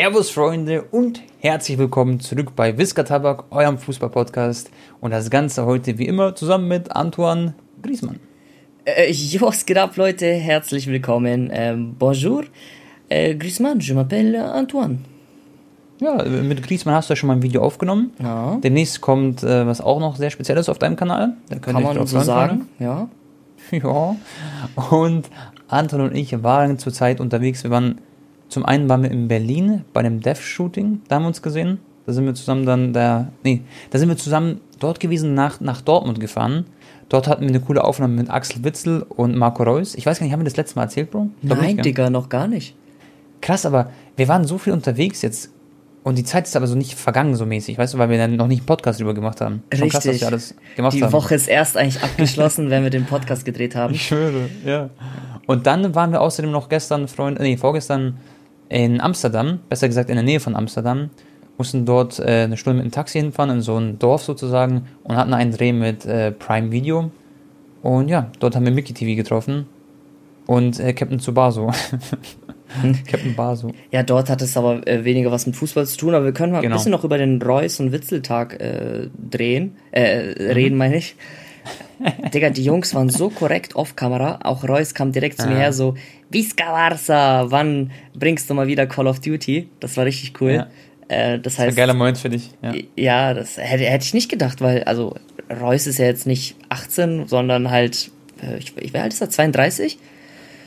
Servus Freunde und herzlich willkommen zurück bei Whisker Tabak, eurem Fußball-Podcast. Und das Ganze heute wie immer zusammen mit Antoine Griezmann. Äh, was geht ab, Leute? Herzlich willkommen. Ähm, bonjour. Äh, Griezmann, je m'appelle Antoine. Ja, mit Griezmann hast du ja schon mal ein Video aufgenommen. Ja. Demnächst kommt äh, was auch noch sehr Spezielles auf deinem Kanal. Da Kann man so sagen, ja. Ja. Und Anton und ich waren zurzeit unterwegs. Wir waren, zum einen waren wir in Berlin bei dem Dev-Shooting, da haben wir uns gesehen. Da sind wir zusammen dann da, nee, da sind wir zusammen dort gewesen, nach, nach Dortmund gefahren. Dort hatten wir eine coole Aufnahme mit Axel Witzel und Marco Reus. Ich weiß gar nicht, haben wir das letzte Mal erzählt, Bro? Glaub Nein? Digga, noch gar nicht. Krass, aber wir waren so viel unterwegs jetzt und die Zeit ist aber so nicht vergangen so mäßig, weißt du, weil wir dann noch nicht einen Podcast drüber gemacht haben. Schon krass, was Richtig. wir alles gemacht Die haben. Woche ist erst eigentlich abgeschlossen, wenn wir den Podcast gedreht haben. Ich schwöre, ja. Und dann waren wir außerdem noch gestern, Freund, nee, vorgestern in Amsterdam, besser gesagt in der Nähe von Amsterdam, mussten dort äh, eine Stunde mit dem Taxi hinfahren, in so ein Dorf sozusagen, und hatten einen Dreh mit äh, Prime Video. Und ja, dort haben wir Mickey TV getroffen und äh, Captain Tsubaso. Captain Baso. Ja, dort hat es aber äh, weniger was mit Fußball zu tun, aber wir können mal Genau. ein bisschen noch über den Reus- und Witzeltag äh, drehen, äh, reden, meine ich. Digga, die Jungs waren so korrekt off Kamera. Auch Reus kam direkt zu mir Ah. her, so, Visca Barça, wann bringst du mal wieder Call of Duty? Das war richtig cool. Ja. Äh, das Ein heißt, geiler Moment für dich. Ja. ja, das hätte, hätte ich nicht gedacht, weil, also, Reus ist ja jetzt nicht 18, sondern halt, äh, ich, ich, wie alt ist er? 32?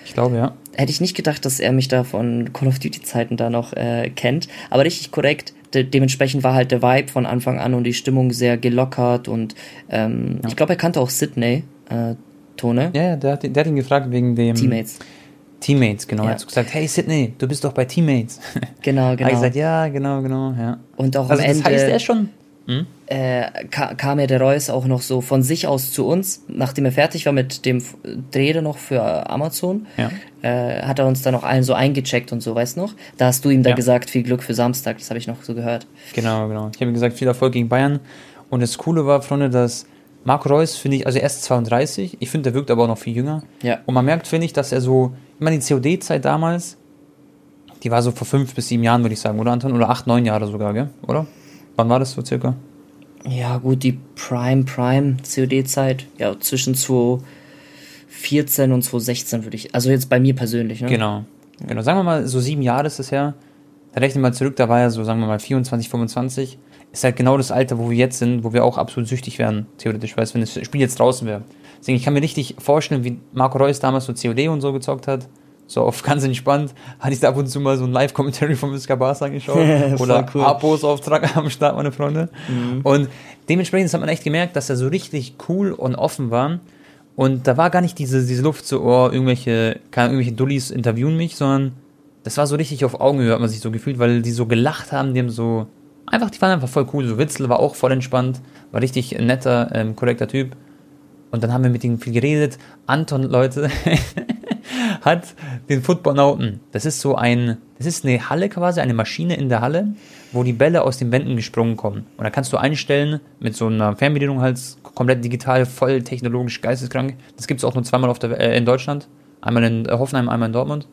Ich glaube, ja. hätte ich nicht gedacht, dass er mich da von Call of Duty Zeiten da noch äh, kennt. Aber richtig korrekt. De dementsprechend war halt der Vibe von Anfang an und die Stimmung sehr gelockert und ähm, ich glaube, er kannte auch Sydney, äh, Tone. Ja, ja, der hat, der hat ihn gefragt wegen dem. Teammates. Teammates, genau. Ja. Er hat gesagt, hey Sydney, du bist doch bei Teammates. Genau, Genau. genau. ich gesagt, ja, genau, genau, ja. und auch Also am das Ende heißt, er ist schon. Äh, ka kam ja der Reus auch noch so von sich aus zu uns, nachdem er fertig war mit dem Dreh noch für Amazon. Ja. Äh, hat er uns dann noch allen so eingecheckt und so, weißt du noch? Da hast du ihm da Ja. gesagt, viel Glück für Samstag, das habe ich noch so gehört. Genau, genau. Ich habe ihm gesagt, viel Erfolg gegen Bayern. Und das Coole war, Freunde, dass Marco Reus, finde ich, also er ist 32, ich finde, der wirkt aber auch noch viel jünger. Ja. Und man merkt, finde ich, dass er so, ich meine, die COD-Zeit damals, die war so vor fünf bis sieben Jahren, würde ich sagen, oder Anton? Oder acht, neun Jahre sogar, gell? Oder? Wann war das so circa? Ja, gut, die Prime, Prime COD-Zeit, ja, zwischen 2014 und 2016 würde ich, also jetzt bei mir persönlich, ne? Genau. Genau. Sagen wir mal, so sieben Jahre ist es her. Da rechne ich mal zurück, da war er so, sagen wir mal, 24, 25. Ist halt genau das Alter, wo wir jetzt sind, wo wir auch absolut süchtig wären, theoretisch, weißt wenn das Spiel jetzt draußen wäre. Deswegen, ich kann mir richtig vorstellen, wie Marco Reus damals so COD und so gezockt hat. So auf ganz entspannt. Hatte ich da ab und zu mal so ein Live-Commentary von Mr. Barca angeschaut. Oder cool. Abos Auftrag am Start, meine Freunde. Und dementsprechend hat man echt gemerkt, dass er so richtig cool und offen war. Und da war gar nicht diese, diese Luft so, oh, irgendwelche, keine Ahnung, irgendwelche Dullis interviewen mich, sondern das war so richtig auf Augenhöhe, hat man sich so gefühlt, weil die so gelacht haben, die haben so, einfach, die waren einfach voll cool. So Witzel war auch voll entspannt, war richtig netter, ähm, korrekter Typ. Und dann haben wir mit ihm viel geredet. Anton, Leute, hat den Footballnauten. Das ist so ein, das ist eine Halle quasi, eine Maschine in der Halle, wo die Bälle aus den Wänden gesprungen kommen. Und da kannst du einstellen, mit so einer Fernbedienung halt, komplett digital, voll technologisch geisteskrank. Das gibt es auch nur zweimal auf der, äh, in Deutschland. Einmal in äh, Hoffenheim, einmal in Dortmund.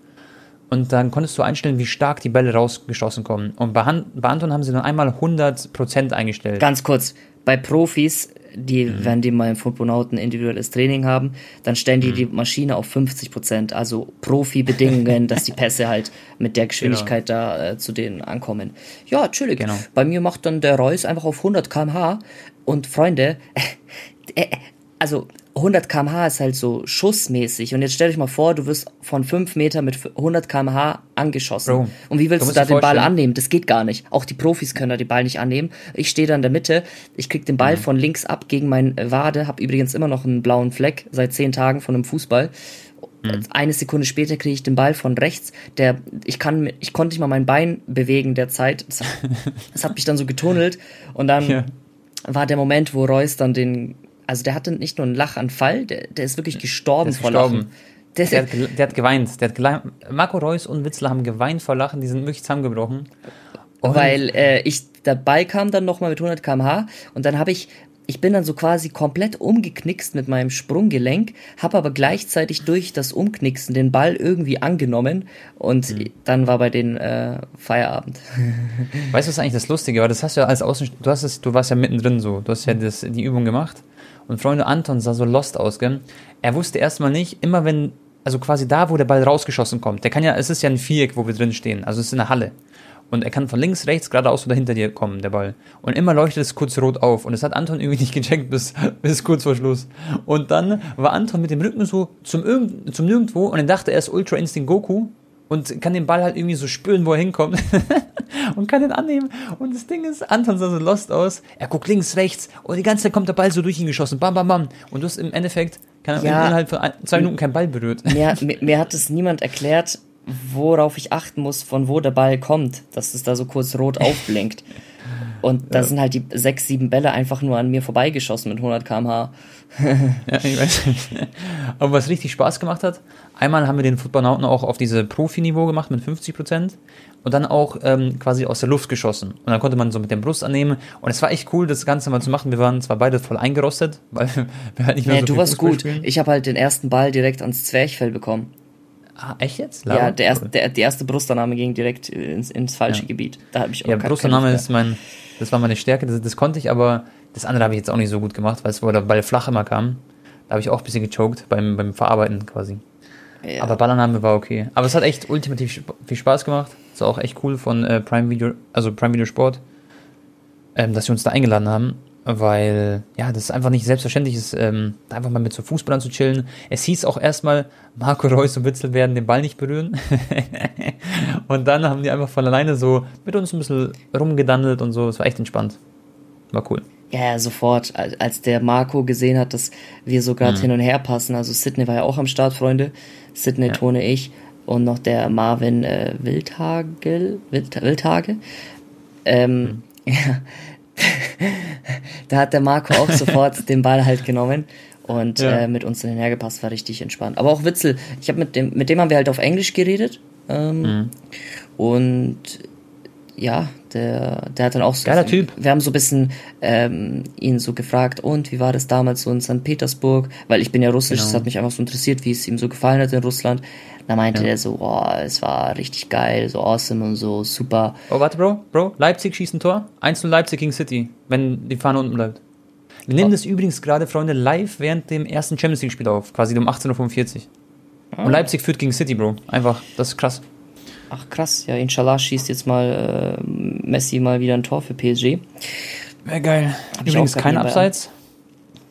Und dann konntest du einstellen, wie stark die Bälle rausgeschossen kommen. Und bei, Han bei Anton haben sie dann einmal 100% eingestellt. Ganz kurz, bei Profis, die, Mhm. wenn die mal im Footballnauten individuelles Training haben, dann stellen Mhm. die die Maschine auf 50 Prozent, also Profi-Bedingungen, dass die Pässe halt mit der Geschwindigkeit da äh, zu denen ankommen. Ja, chillig. Genau. Bei mir macht dann der Reus einfach auf 100 km/h und Freunde, äh, also 100 km/h ist halt so schussmäßig und jetzt stell dich mal vor, du wirst von 5 Meter mit 100 km/h angeschossen. Bro, und wie willst du da den Ball annehmen? Das geht gar nicht. Auch die Profis können da den Ball nicht annehmen. Ich stehe da in der Mitte, ich krieg den Ball Mhm. von links ab gegen mein äh, Wade, habe übrigens immer noch einen blauen Fleck seit 10 Tagen von einem Fußball. Mhm. Eine Sekunde später kriege ich den Ball von rechts. Der, ich kann, ich konnte nicht mal mein Bein bewegen derzeit. Das, das hat mich dann so getunnelt und dann Ja. war der Moment, wo Reus dann den, also der hatte nicht nur einen Lachanfall, der, der ist wirklich gestorben ist vor gestorben. Lachen. Der, Der hat, der hat geweint. Der hat Marco Reus und Witzler haben geweint vor Lachen, die sind wirklich zusammengebrochen. Und weil äh, ich der Ball kam dann nochmal mit 100 km/h und dann habe ich ich bin dann so quasi komplett umgeknickst mit meinem Sprunggelenk, habe aber gleichzeitig durch das Umknicksen den Ball irgendwie angenommen und mhm. dann war bei den äh, Feierabend. Weißt du, was eigentlich das Lustige war? Das hast du ja als Außen, du hast es, du warst ja mittendrin so, du hast ja das, die Übung gemacht und Freunde Anton sah so lost aus, gell? Er wusste erstmal nicht, immer wenn, also quasi da, wo der Ball rausgeschossen kommt, der kann ja, es ist ja ein Viereck, wo wir drin stehen, also es ist eine Halle und er kann von links, rechts, geradeaus oder hinter dir kommen, der Ball. Und immer leuchtet es kurz rot auf. Und das hat Anton irgendwie nicht gecheckt bis, bis kurz vor Schluss. Und dann war Anton mit dem Rücken so zum, zum Nirgendwo und er dachte, er ist Ultra Instinct Goku und kann den Ball halt irgendwie so spüren, wo er hinkommt und kann den annehmen. Und das Ding ist, Anton sah so lost aus. Er guckt links, rechts und die ganze Zeit kommt der Ball so durch ihn geschossen. Bam, bam, bam. Und du hast im Endeffekt kann ja, innerhalb von zwei Minuten kein Ball berührt. Mir, mir, mir hat es niemand erklärt, worauf ich achten muss, von wo der Ball kommt, dass es da so kurz rot aufblinkt. Und da ja. sind halt die sechs, sieben Bälle einfach nur an mir vorbeigeschossen mit 100 km/h. ja, ich weiß nicht. Aber was richtig Spaß gemacht hat, einmal haben wir den Footballnauten auch auf diese Profi-Niveau gemacht mit 50 Prozent und dann auch ähm, quasi aus der Luft geschossen. Und dann konnte man so mit dem Brust annehmen. Und es war echt cool, das Ganze mal zu machen. Wir waren zwar beide voll eingerostet, weil wir halt nicht mehr ja, so du warst gut. Spielen. Ich habe halt den ersten Ball direkt ans Zwerchfell bekommen. Ah, echt jetzt? Laura? Ja, der erste, der, die erste Brustannahme ging direkt ins, ins falsche ja. Gebiet. Da habe ich auch Ja, Brustannahme ist mein, das war meine Stärke, das, das konnte ich, aber das andere habe ich jetzt auch nicht so gut gemacht, weil es wo der Ball flach immer kam. Da habe ich auch ein bisschen gechoked beim, beim Verarbeiten quasi. Ja. Aber Ballannahme war okay. Aber es hat echt ultimativ viel Spaß gemacht. War auch echt cool von äh, Prime Video, also Prime Video Sport, ähm, dass sie uns da eingeladen haben weil ja, das ist einfach nicht selbstverständlich ist, ähm, einfach mal mit so Fußballern zu chillen. Es hieß auch erstmal, Marco Reus und Witzel werden den Ball nicht berühren. und dann haben die einfach von alleine so mit uns ein bisschen rumgedandelt und so. Es war echt entspannt. War cool. Ja, sofort. Als der Marco gesehen hat, dass wir so gerade mhm. hin und her passen, also Sydney war ja auch am Start, Freunde. Sydney, ja. Tone, ich und noch der Marvin äh, Wildhagel, Wild, Wildhage. Ähm, mhm. ja, da hat der Marco auch sofort den Ball halt genommen und ja. äh, mit uns hinhergepasst, war richtig entspannt. Aber auch Witzel, ich habe mit dem, mit dem haben wir halt auf Englisch geredet. Ähm, mhm. Und ja, der, der hat dann auch so. Geiler Typ. Wir haben so ein bisschen ähm, ihn so gefragt, und wie war das damals so in St. Petersburg? Weil ich bin ja russisch, genau. das hat mich einfach so interessiert, wie es ihm so gefallen hat in Russland. Da meinte ja. er so, oh, es war richtig geil, so awesome und so super. Oh, warte, Bro, Bro, Leipzig schießt ein Tor. 1 Leipzig gegen City, wenn die Fahne unten bleibt. Wir nehmen oh. das übrigens gerade, Freunde, live während dem ersten Champions League-Spiel auf, quasi um 18.45 Uhr. Oh. Und Leipzig führt gegen City, Bro. Einfach, das ist krass. Ach krass, ja, inshallah schießt jetzt mal äh, Messi mal wieder ein Tor für PSG. Wäre geil. Hab Übrigens kein Abseits.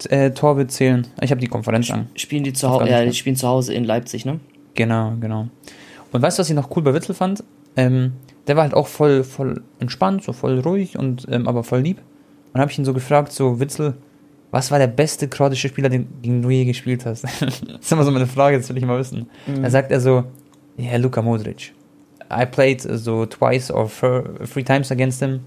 Äh, Tor wird zählen. Ich habe die Konferenz an. Spielen die zu Hause? Ja, die spielen zu Hause in Leipzig, ne? Genau, genau. Und weißt du, was ich noch cool bei Witzel fand? Ähm, der war halt auch voll, voll entspannt, so voll ruhig und ähm, aber voll lieb. Und habe ich ihn so gefragt, so Witzel, was war der beste kroatische Spieler, den, den du je gespielt hast? das ist immer so meine Frage, das will ich mal wissen. Mhm. Da sagt er so, ja, yeah, Luka Modric. I played so twice or three times against him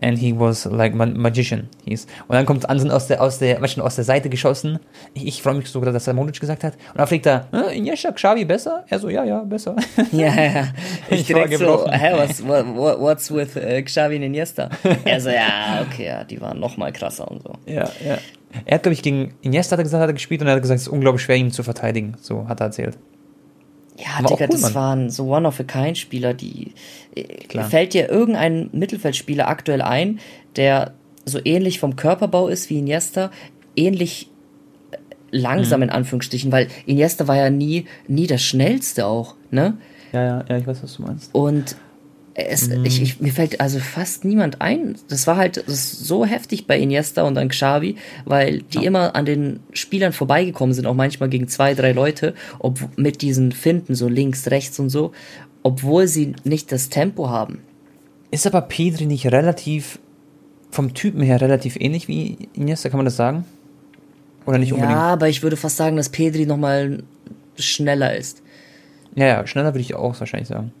and he was like ma magician. He's. Und dann kommt Anson aus der, aus der, aus der Seite geschossen. Ich, ich freue mich sogar, dass er Modric gesagt hat. Und dann fliegt er, äh, Iniesta, Xavi besser? Er so, ja, ja, besser. Ja, ja. Ich, ich direkt so, hä, was, what, what's with uh, Xavi und Iniesta? Er so, ja, okay, ja, die waren noch mal krasser und so. Ja, ja. Er hat, glaube ich, gegen Iniesta hat er gesagt, hat er gespielt und er hat gesagt, es ist unglaublich schwer, ihn zu verteidigen. So hat er erzählt. Ja, Aber Digga, cool, das Mann. waren so One-of-a-Kind-Spieler, die. Äh, Klar. Fällt dir irgendein Mittelfeldspieler aktuell ein, der so ähnlich vom Körperbau ist wie Iniesta, ähnlich äh, langsam mhm. in Anführungsstrichen, weil Iniesta war ja nie, nie das Schnellste auch, ne? Ja, ja, ja, ich weiß, was du meinst. Und es, mhm. ich, ich, mir fällt also fast niemand ein. Das war halt das so heftig bei Iniesta und dann Xavi, weil die ja. immer an den Spielern vorbeigekommen sind, auch manchmal gegen zwei, drei Leute, ob mit diesen Finden, so links, rechts und so, obwohl sie nicht das Tempo haben. Ist aber Pedri nicht relativ, vom Typen her relativ ähnlich wie Iniesta, kann man das sagen? Oder nicht unbedingt? Ja, aber ich würde fast sagen, dass Pedri nochmal schneller ist. Ja, ja, schneller würde ich auch wahrscheinlich sagen.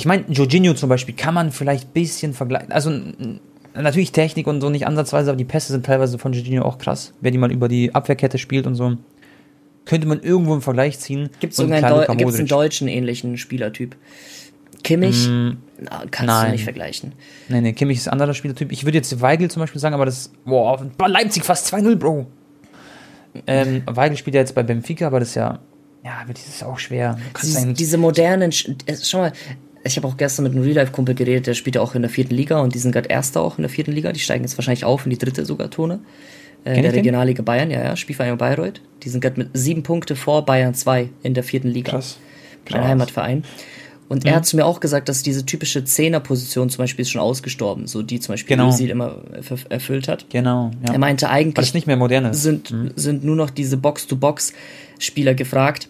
Ich meine, Jorginho zum Beispiel kann man vielleicht ein bisschen vergleichen. Also natürlich Technik und so nicht ansatzweise, aber die Pässe sind teilweise von Jorginho auch krass. Wer die mal über die Abwehrkette spielt und so, könnte man irgendwo einen Vergleich ziehen. Gibt es einen, Deu einen deutschen ähnlichen Spielertyp? Kimmich mm, kannst nein. du nicht vergleichen. Nee, nee, Kimmich ist ein anderer Spielertyp. Ich würde jetzt Weigel zum Beispiel sagen, aber das, boah, Leipzig fast 2-0, Bro. Ähm, Weigel spielt ja jetzt bei Benfica, aber das ist ja, ja, das ist auch schwer. Diese, diese modernen, äh, schau mal, ich habe auch gestern mit einem Real-Life-Kumpel geredet, der spielt ja auch in der vierten Liga und die sind gerade Erster auch in der vierten Liga. Die steigen jetzt wahrscheinlich auf in die dritte sogar Tone. Äh, in der Regionalliga Bayern, ja, ja, Spielverein Bayreuth. Die sind gerade mit sieben Punkte vor Bayern 2 in der vierten Liga. Krass. Krass. Mein Heimatverein. Und mhm. er hat zu mir auch gesagt, dass diese typische Zehner-Position zum Beispiel ist schon ausgestorben, so die zum Beispiel genau. Özil immer erfüllt hat. Genau. Ja. Er meinte eigentlich, Weil es nicht mehr modern ist. Sind, mhm. sind nur noch diese Box-to-Box-Spieler gefragt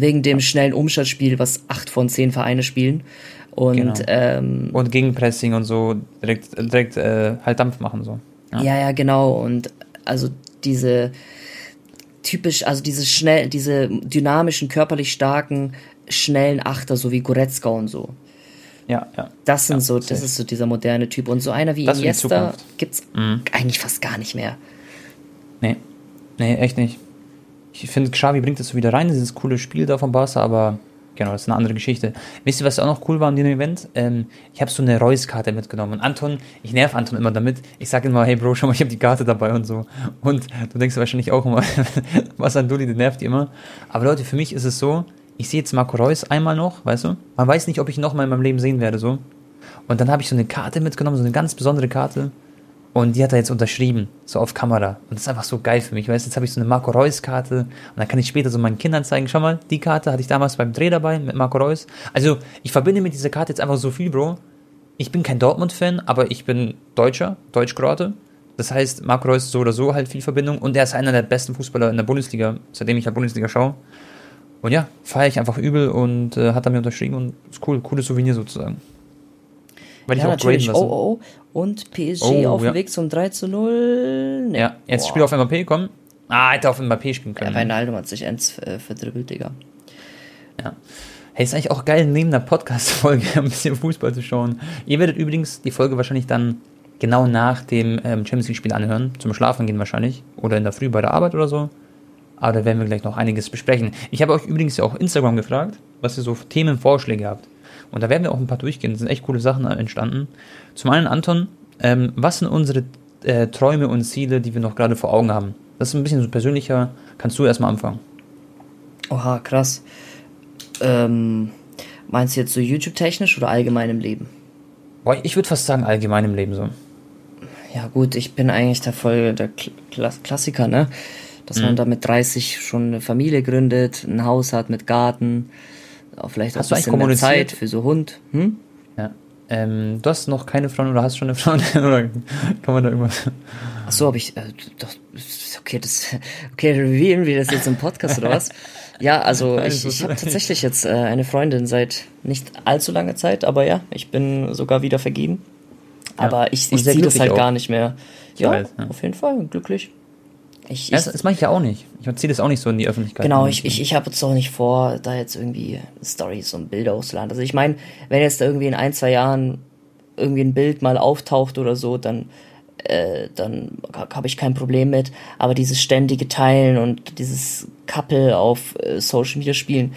wegen dem schnellen Umschaltspiel, was acht von zehn Vereine spielen. Und, genau. ähm, und Gegenpressing und so direkt, direkt äh, halt Dampf machen. So. Ja. ja, ja, genau. Und also diese typisch, also diese schnell, diese dynamischen, körperlich starken, schnellen Achter, so wie Goretzka und so. Ja, ja. Das sind ja, so, das ist so dieser moderne Typ. Und so einer wie das Iniesta gibt's mhm. eigentlich fast gar nicht mehr. Nee. Nee, echt nicht. Ich finde, Xavi bringt das so wieder rein, dieses coole Spiel da von Barca, aber genau, das ist eine andere Geschichte. Wisst ihr, was auch noch cool war an dem Event? Ähm, ich habe so eine Reus-Karte mitgenommen. Und Anton, ich nerv Anton immer damit. Ich sage immer, hey Bro, schau mal, ich habe die Karte dabei und so. Und du denkst wahrscheinlich auch immer, was an Dulli, der nervt immer. Aber Leute, für mich ist es so, ich sehe jetzt Marco Reus einmal noch, weißt du? Man weiß nicht, ob ich ihn noch mal in meinem Leben sehen werde, so. Und dann habe ich so eine Karte mitgenommen, so eine ganz besondere Karte. Und die hat er jetzt unterschrieben, so auf Kamera. Und das ist einfach so geil für mich. Weißt jetzt habe ich so eine Marco Reus-Karte und dann kann ich später so meinen Kindern zeigen, schau mal, die Karte hatte ich damals beim Dreh dabei mit Marco Reus. Also ich verbinde mit dieser Karte jetzt einfach so viel, Bro. Ich bin kein Dortmund-Fan, aber ich bin Deutscher, Deutschkroate. Das heißt, Marco Reus ist so oder so halt viel Verbindung und er ist einer der besten Fußballer in der Bundesliga, seitdem ich halt Bundesliga schaue. Und ja, feiere ich einfach übel und äh, hat er mir unterschrieben und ist cool, cooles Souvenir sozusagen. Weil ja, ich auch natürlich. Oh, oh, oh. Und PSG oh, auf dem Weg zum 3 zu 0. Nee. Ja, jetzt Boah. Spiel auf MAP kommen. Ah, hätte auf MAP spielen können. Ja, Wijnaldum hat sich ends äh, verdribbelt, Digga. Ja. Hey, ist eigentlich auch geil, neben der Podcast-Folge ein bisschen Fußball zu schauen. Ihr werdet übrigens die Folge wahrscheinlich dann genau nach dem ähm, Champions League-Spiel anhören. Zum Schlafen gehen wahrscheinlich. Oder in der Früh bei der Arbeit oder so. Aber da werden wir gleich noch einiges besprechen. Ich habe euch übrigens ja auch Instagram gefragt, was ihr so Themenvorschläge habt. Und da werden wir auch ein paar durchgehen. Es sind echt coole Sachen entstanden. Zum einen, Anton, ähm, was sind unsere äh, Träume und Ziele, die wir noch gerade vor Augen haben? Das ist ein bisschen so persönlicher. Kannst du erstmal anfangen? Oha, krass. Ähm, meinst du jetzt so YouTube-technisch oder allgemein im Leben? Boah, ich würde fast sagen allgemein im Leben so. Ja gut, ich bin eigentlich der voll der Kla Klassiker, ne? Dass mhm. man da mit 30 schon eine Familie gründet, ein Haus hat mit Garten, auch vielleicht hast auch ein bisschen mehr Zeit für so Hund. Hm? Ja. Ähm, du hast noch keine Freundin oder hast schon eine Freundin oder kann man da irgendwas? Achso, habe ich. Äh, doch, okay, das. Okay, revealen wir das jetzt im Podcast oder was? Ja, also ich, ich habe tatsächlich jetzt äh, eine Freundin seit nicht allzu langer Zeit, aber ja, ich bin sogar wieder vergeben. Aber ja. ich, ich sehe das halt auch. gar nicht mehr. Ja, ja, auf jeden Fall, glücklich. Ich, das, das mache ich ja auch nicht. Ich erzähle das auch nicht so in die Öffentlichkeit. Genau, ich, ich, ich habe jetzt auch nicht vor, da jetzt irgendwie Stories und Bilder auszuladen. Also ich meine, wenn jetzt da irgendwie in ein, zwei Jahren irgendwie ein Bild mal auftaucht oder so, dann, äh, dann habe ich kein Problem mit. Aber dieses ständige Teilen und dieses Couple auf äh, Social Media spielen,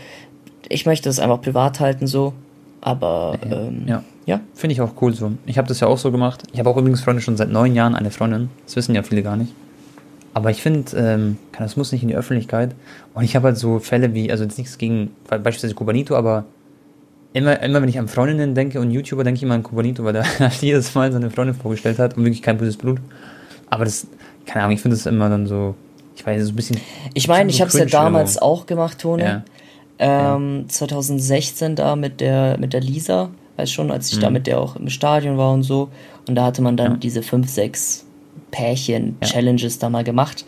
ich möchte das einfach privat halten so. Aber ähm, ja, ja. finde ich auch cool so. Ich habe das ja auch so gemacht. Ich habe auch übrigens Freunde schon seit neun Jahren eine Freundin. Das wissen ja viele gar nicht. Aber ich finde, ähm, das muss nicht in die Öffentlichkeit. Und ich habe halt so Fälle wie, also jetzt nichts gegen beispielsweise Kubanito, aber immer, immer wenn ich an Freundinnen denke und YouTuber, denke ich immer an Kubanito, weil der jedes Mal seine Freundin vorgestellt hat und wirklich kein böses Blut. Aber das, keine Ahnung, ich finde das immer dann so, ich weiß, so ein bisschen. Ich meine, ich habe es ja damals oder? auch gemacht, Tone. Ja. Ähm, ja. 2016 da mit der, mit der Lisa, weiß schon, als ich mhm. da mit der auch im Stadion war und so. Und da hatte man dann ja. diese 5, 6 Pärchen-Challenges ja. da mal gemacht.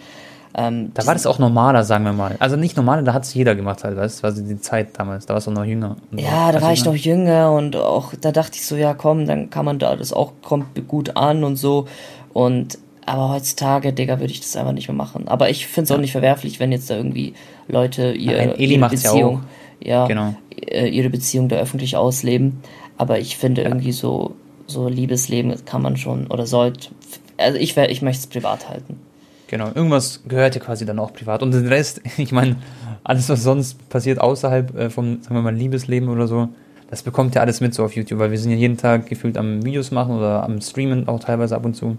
Ähm, da war das auch normaler, sagen wir mal. Also nicht normaler, da hat es jeder gemacht halt, weißt du, war die Zeit damals, da warst du noch jünger. Ja, da war ich noch jünger und auch, da dachte ich so, ja komm, dann kann man da, das auch kommt gut an und so. Und aber heutzutage, Digga, würde ich das einfach nicht mehr machen. Aber ich finde es auch nicht verwerflich, wenn jetzt da irgendwie Leute ihr, Nein, ihre Beziehung, ja, ja genau. Äh, ihre Beziehung da öffentlich ausleben. Aber ich finde ja. irgendwie so, so Liebesleben kann man schon oder sollte, also ich, ich möchte es privat halten. Genau, irgendwas gehört ja quasi dann auch privat. Und den Rest, ich meine, alles, was sonst passiert außerhalb äh, vom, sagen wir mal, Liebesleben oder so, das bekommt ja alles mit so auf YouTube, weil wir sind ja jeden Tag gefühlt am Videos machen oder am Streamen auch teilweise ab und zu.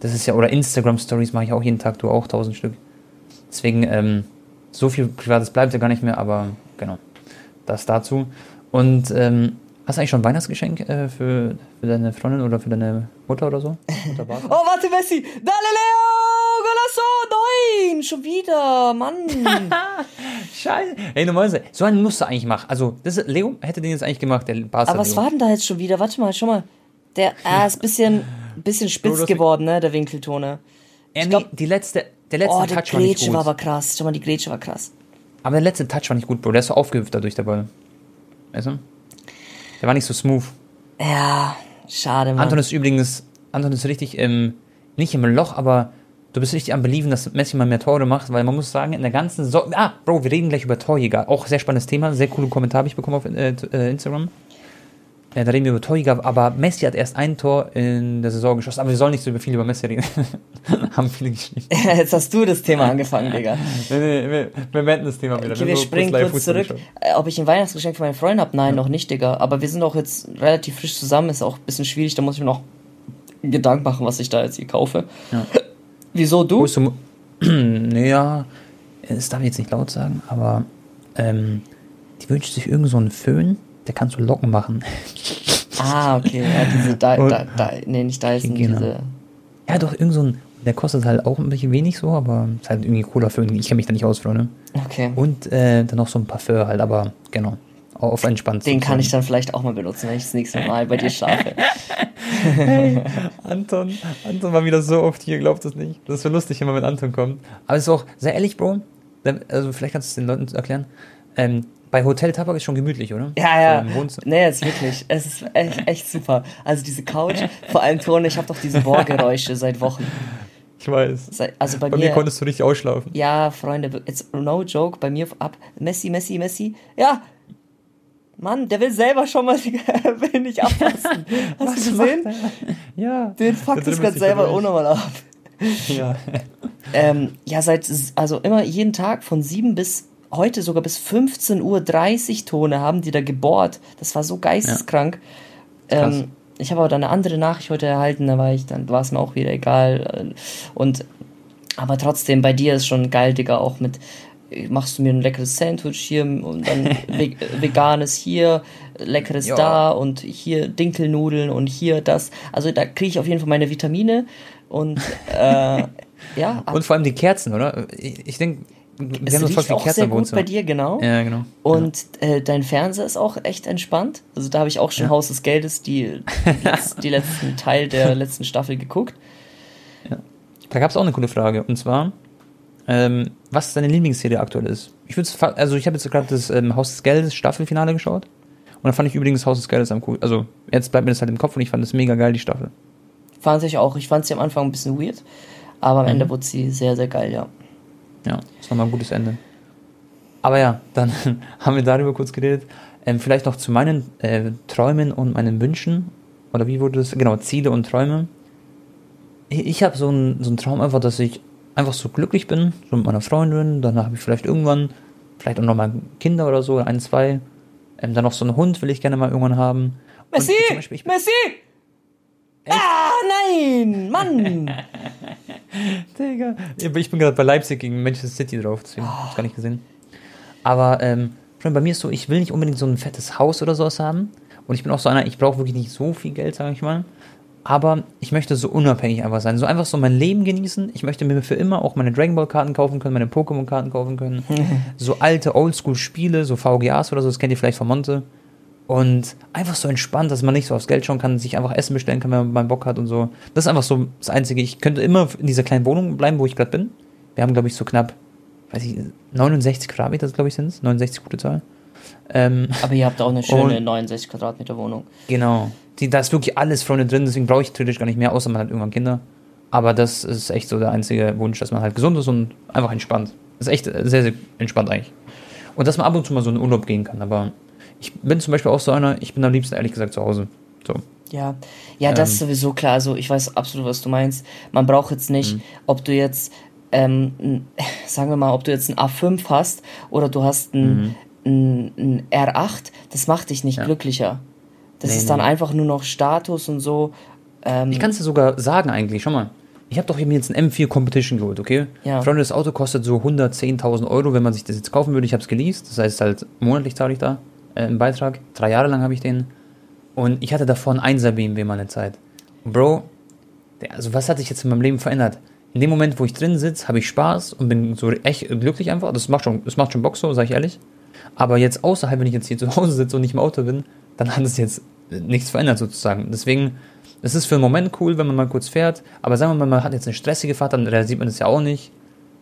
Das ist ja, oder Instagram Stories mache ich auch jeden Tag, du auch tausend Stück. Deswegen, ähm, so viel Privates bleibt ja gar nicht mehr, aber genau, das dazu. Und ähm, hast du eigentlich schon ein Weihnachtsgeschenk äh, für, für deine Freundin oder für deine Mutter oder so? oh, warte, Messi! Dale, Leo! Golasso! Nein! Schon wieder! Mann! Scheiße. Ey, normalerweise, so einen musst du eigentlich machen. Also, das ist, Leo hätte den jetzt eigentlich gemacht, der Barca Aber was Leo. war denn da jetzt schon wieder? Warte mal, schau mal. Der ah, ist ein bisschen, bisschen spitz geworden, ne, der Winkeltone. Ich glaub, die letzte, der letzte oh, Touch der war nicht gut. war aber krass. Schau mal, die Grätsche war krass. Aber der letzte Touch war nicht gut, Bro. Der ist so aufgehüpft dadurch der Ball. Weißt du? Der war nicht so smooth. Ja, schade, Mann. Anton ist übrigens, Anton ist richtig im, nicht im Loch, aber du bist richtig am Belieben, dass Messi mal mehr Tore macht, weil man muss sagen, in der ganzen Saison, ah, Bro, wir reden gleich über Torjäger. Auch sehr spannendes Thema, sehr coole Kommentar habe ich bekommen auf äh, äh Instagram. Ja, da reden wir über Torjäger, aber Messi hat erst ein Tor in der Saison geschossen, aber wir sollen nicht so viel über Messi reden. Haben viele geschrieben. Jetzt hast du das Thema angefangen, Digga. nee, nee, wir, wir beenden das Thema wieder. Okay, wir springen kurz, kurz zurück. Äh, ob ich ein Weihnachtsgeschenk für meinen Freund habe? Nein, ja. noch nicht, Digga. Aber wir sind auch jetzt relativ frisch zusammen, ist auch ein bisschen schwierig, da muss ich mir noch Gedanken machen, was ich da jetzt hier kaufe. Ja. Wieso du? du naja, das darf ich jetzt nicht laut sagen, aber ähm, die wünscht sich irgend so einen Föhn der kann so Locken machen. Ah, okay. Ja, diese Di Di Di nee, nicht Dyson, genau. diese. Ja, doch, irgend so ein. Der kostet halt auch ein bisschen wenig so, aber ist halt irgendwie cooler für Ich kenne mich da nicht aus, Freunde. Okay. Und äh, dann noch so ein Parfum halt, aber genau. Auf entspannt. Den kann ich dann vielleicht auch mal benutzen, wenn ich das nächste Mal bei dir schlafe. hey, Anton, Anton war wieder so oft hier, glaubt das nicht. Das ist so lustig, wenn man mit Anton kommt. Aber es ist auch, sehr ehrlich, Bro, also vielleicht kannst du es den Leuten erklären. Ähm, bei Hotel Tabak ist schon gemütlich, oder? Ja, ja. So nee, jetzt wirklich. Es ist echt, echt super. Also diese Couch, vor allem Ton, ich habe doch diese Bohrgeräusche seit Wochen. Ich weiß. Also bei, bei mir, mir, konntest du richtig ausschlafen. Ja, Freunde, it's no joke, bei mir ab. Messi, Messi, Messi. Ja! Mann, der will selber schon mal, will nicht abpassen. Hast Was du gesehen? Ja. Den fuckt es gerade selber auch nochmal ab. Ja. ähm, ja, seit, also immer jeden Tag von sieben bis heute sogar bis 15.30 Uhr Tone haben die da gebohrt. Das war so geisteskrank. Ja. Ähm, ich habe aber dann eine andere Nachricht heute erhalten, da war ich, dann war es mir auch wieder egal. Und aber trotzdem, bei dir ist schon geil, Digga, auch mit machst du mir ein leckeres Sandwich hier und dann veganes hier, leckeres ja. da und hier Dinkelnudeln und hier das. Also da kriege ich auf jeden Fall meine Vitamine und äh, ja. Und vor allem die Kerzen, oder? Ich, ich denke, es haben riecht auch sehr gut bei dir, genau. Ja, genau. Und ja. Äh, dein Fernseher ist auch echt entspannt. Also da habe ich auch schon ja. Haus des Geldes die, die, die, letzten Teil der letzten Staffel geguckt. Ja. Da gab es auch eine coole Frage. Und zwar, ähm, was deine Lieblingsserie aktuell ist. Ich würde also ich habe jetzt gerade das ähm, Haus des Geldes Staffelfinale geschaut. Und da fand ich übrigens Haus des Geldes am cool. Also jetzt bleibt mir das halt im Kopf und ich fand das mega geil, die Staffel. Fand ich auch. Ich fand sie am Anfang ein bisschen weird. Aber am mhm. Ende wurde sie sehr, sehr geil, ja. Ja, ist nochmal ein gutes Ende. Aber ja, dann haben wir darüber kurz geredet. Ähm, vielleicht noch zu meinen äh, Träumen und meinen Wünschen. Oder wie wurde das? Genau, Ziele und Träume. Ich, ich habe so einen so Traum einfach, dass ich einfach so glücklich bin, so mit meiner Freundin. Dann habe ich vielleicht irgendwann, vielleicht auch nochmal Kinder oder so, ein, zwei. Ähm, dann noch so einen Hund will ich gerne mal irgendwann haben. Messi! Beispiel, Messi! Echt? Ah, nein! Mann! Digga. Ich bin gerade bei Leipzig gegen Manchester City drauf, deswegen oh. hab's gar nicht gesehen. Aber ähm, bei mir ist so, ich will nicht unbedingt so ein fettes Haus oder sowas haben. Und ich bin auch so einer, ich brauche wirklich nicht so viel Geld, sage ich mal. Aber ich möchte so unabhängig einfach sein. So einfach so mein Leben genießen. Ich möchte mir für immer auch meine Dragon Ball Karten kaufen können, meine Pokémon Karten kaufen können. so alte Oldschool Spiele, so VGAs oder so, das kennt ihr vielleicht von Monte. Und einfach so entspannt, dass man nicht so aufs Geld schauen kann, sich einfach Essen bestellen kann, wenn man Bock hat und so. Das ist einfach so das Einzige. Ich könnte immer in dieser kleinen Wohnung bleiben, wo ich gerade bin. Wir haben, glaube ich, so knapp, weiß ich, 69 Quadratmeter, glaube ich, sind es. 69, gute Zahl. Ähm, Aber ihr habt auch eine schöne 69 Quadratmeter Wohnung. Genau. Die, da ist wirklich alles Freunde drin, deswegen brauche ich theoretisch gar nicht mehr, außer man hat irgendwann Kinder. Aber das ist echt so der einzige Wunsch, dass man halt gesund ist und einfach entspannt. Das ist echt sehr, sehr entspannt eigentlich. Und dass man ab und zu mal so in Urlaub gehen kann, aber ich bin zum Beispiel auch so einer, ich bin am liebsten ehrlich gesagt zu Hause. So. Ja, ja, das ähm, ist sowieso klar. Also ich weiß absolut, was du meinst. Man braucht jetzt nicht, mhm. ob du jetzt, ähm, sagen wir mal, ob du jetzt ein A5 hast oder du hast ein, mhm. ein, ein R8, das macht dich nicht ja. glücklicher. Das nee, ist dann nee. einfach nur noch Status und so. Ähm, ich kann es dir sogar sagen eigentlich, schau mal. Ich habe doch eben jetzt ein M4 Competition geholt, okay? Ja. Freunde, das Auto kostet so 110.000 Euro, wenn man sich das jetzt kaufen würde. Ich habe es geleast, das heißt halt monatlich zahle ich da äh, einen Beitrag. Drei Jahre lang habe ich den. Und ich hatte davor einen 1er BMW mal eine Zeit. Bro, also was hat sich jetzt in meinem Leben verändert? In dem Moment, wo ich drin sitze, habe ich Spaß und bin so echt glücklich einfach. Das macht schon, das macht schon Bock so, sage ich ehrlich. Aber jetzt außerhalb, wenn ich jetzt hier zu Hause sitze und nicht im Auto bin, dann hat es jetzt nichts verändert sozusagen. Deswegen, es ist für einen Moment cool, wenn man mal kurz fährt, aber sagen wir mal, man hat jetzt eine stressige Fahrt, dann realisiert man das ja auch nicht.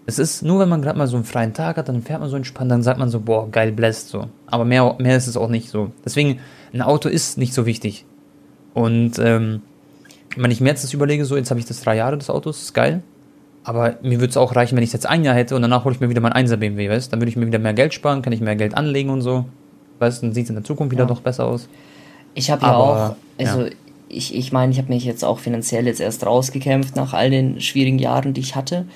Es ist nur, wenn man gerade mal so einen freien Tag hat, dann fährt man so entspannt, dann sagt man so, boah, geil, bläst so. Aber mehr, mehr ist es auch nicht so. Deswegen, ein Auto ist nicht so wichtig. Und ähm, wenn ich mir jetzt das überlege, so, jetzt habe ich das drei Jahre des Autos, ist geil. Aber mir würde es auch reichen, wenn ich es jetzt ein Jahr hätte und danach hole ich mir wieder mein 1er BMW, weißt Dann würde ich mir wieder mehr Geld sparen, kann ich mehr Geld anlegen und so. Weißt dann sieht es in der Zukunft wieder ja. doch besser aus. Ich habe ja auch, also ja. ich meine, ich, mein, ich habe mich jetzt auch finanziell jetzt erst rausgekämpft nach all den schwierigen Jahren, die ich hatte.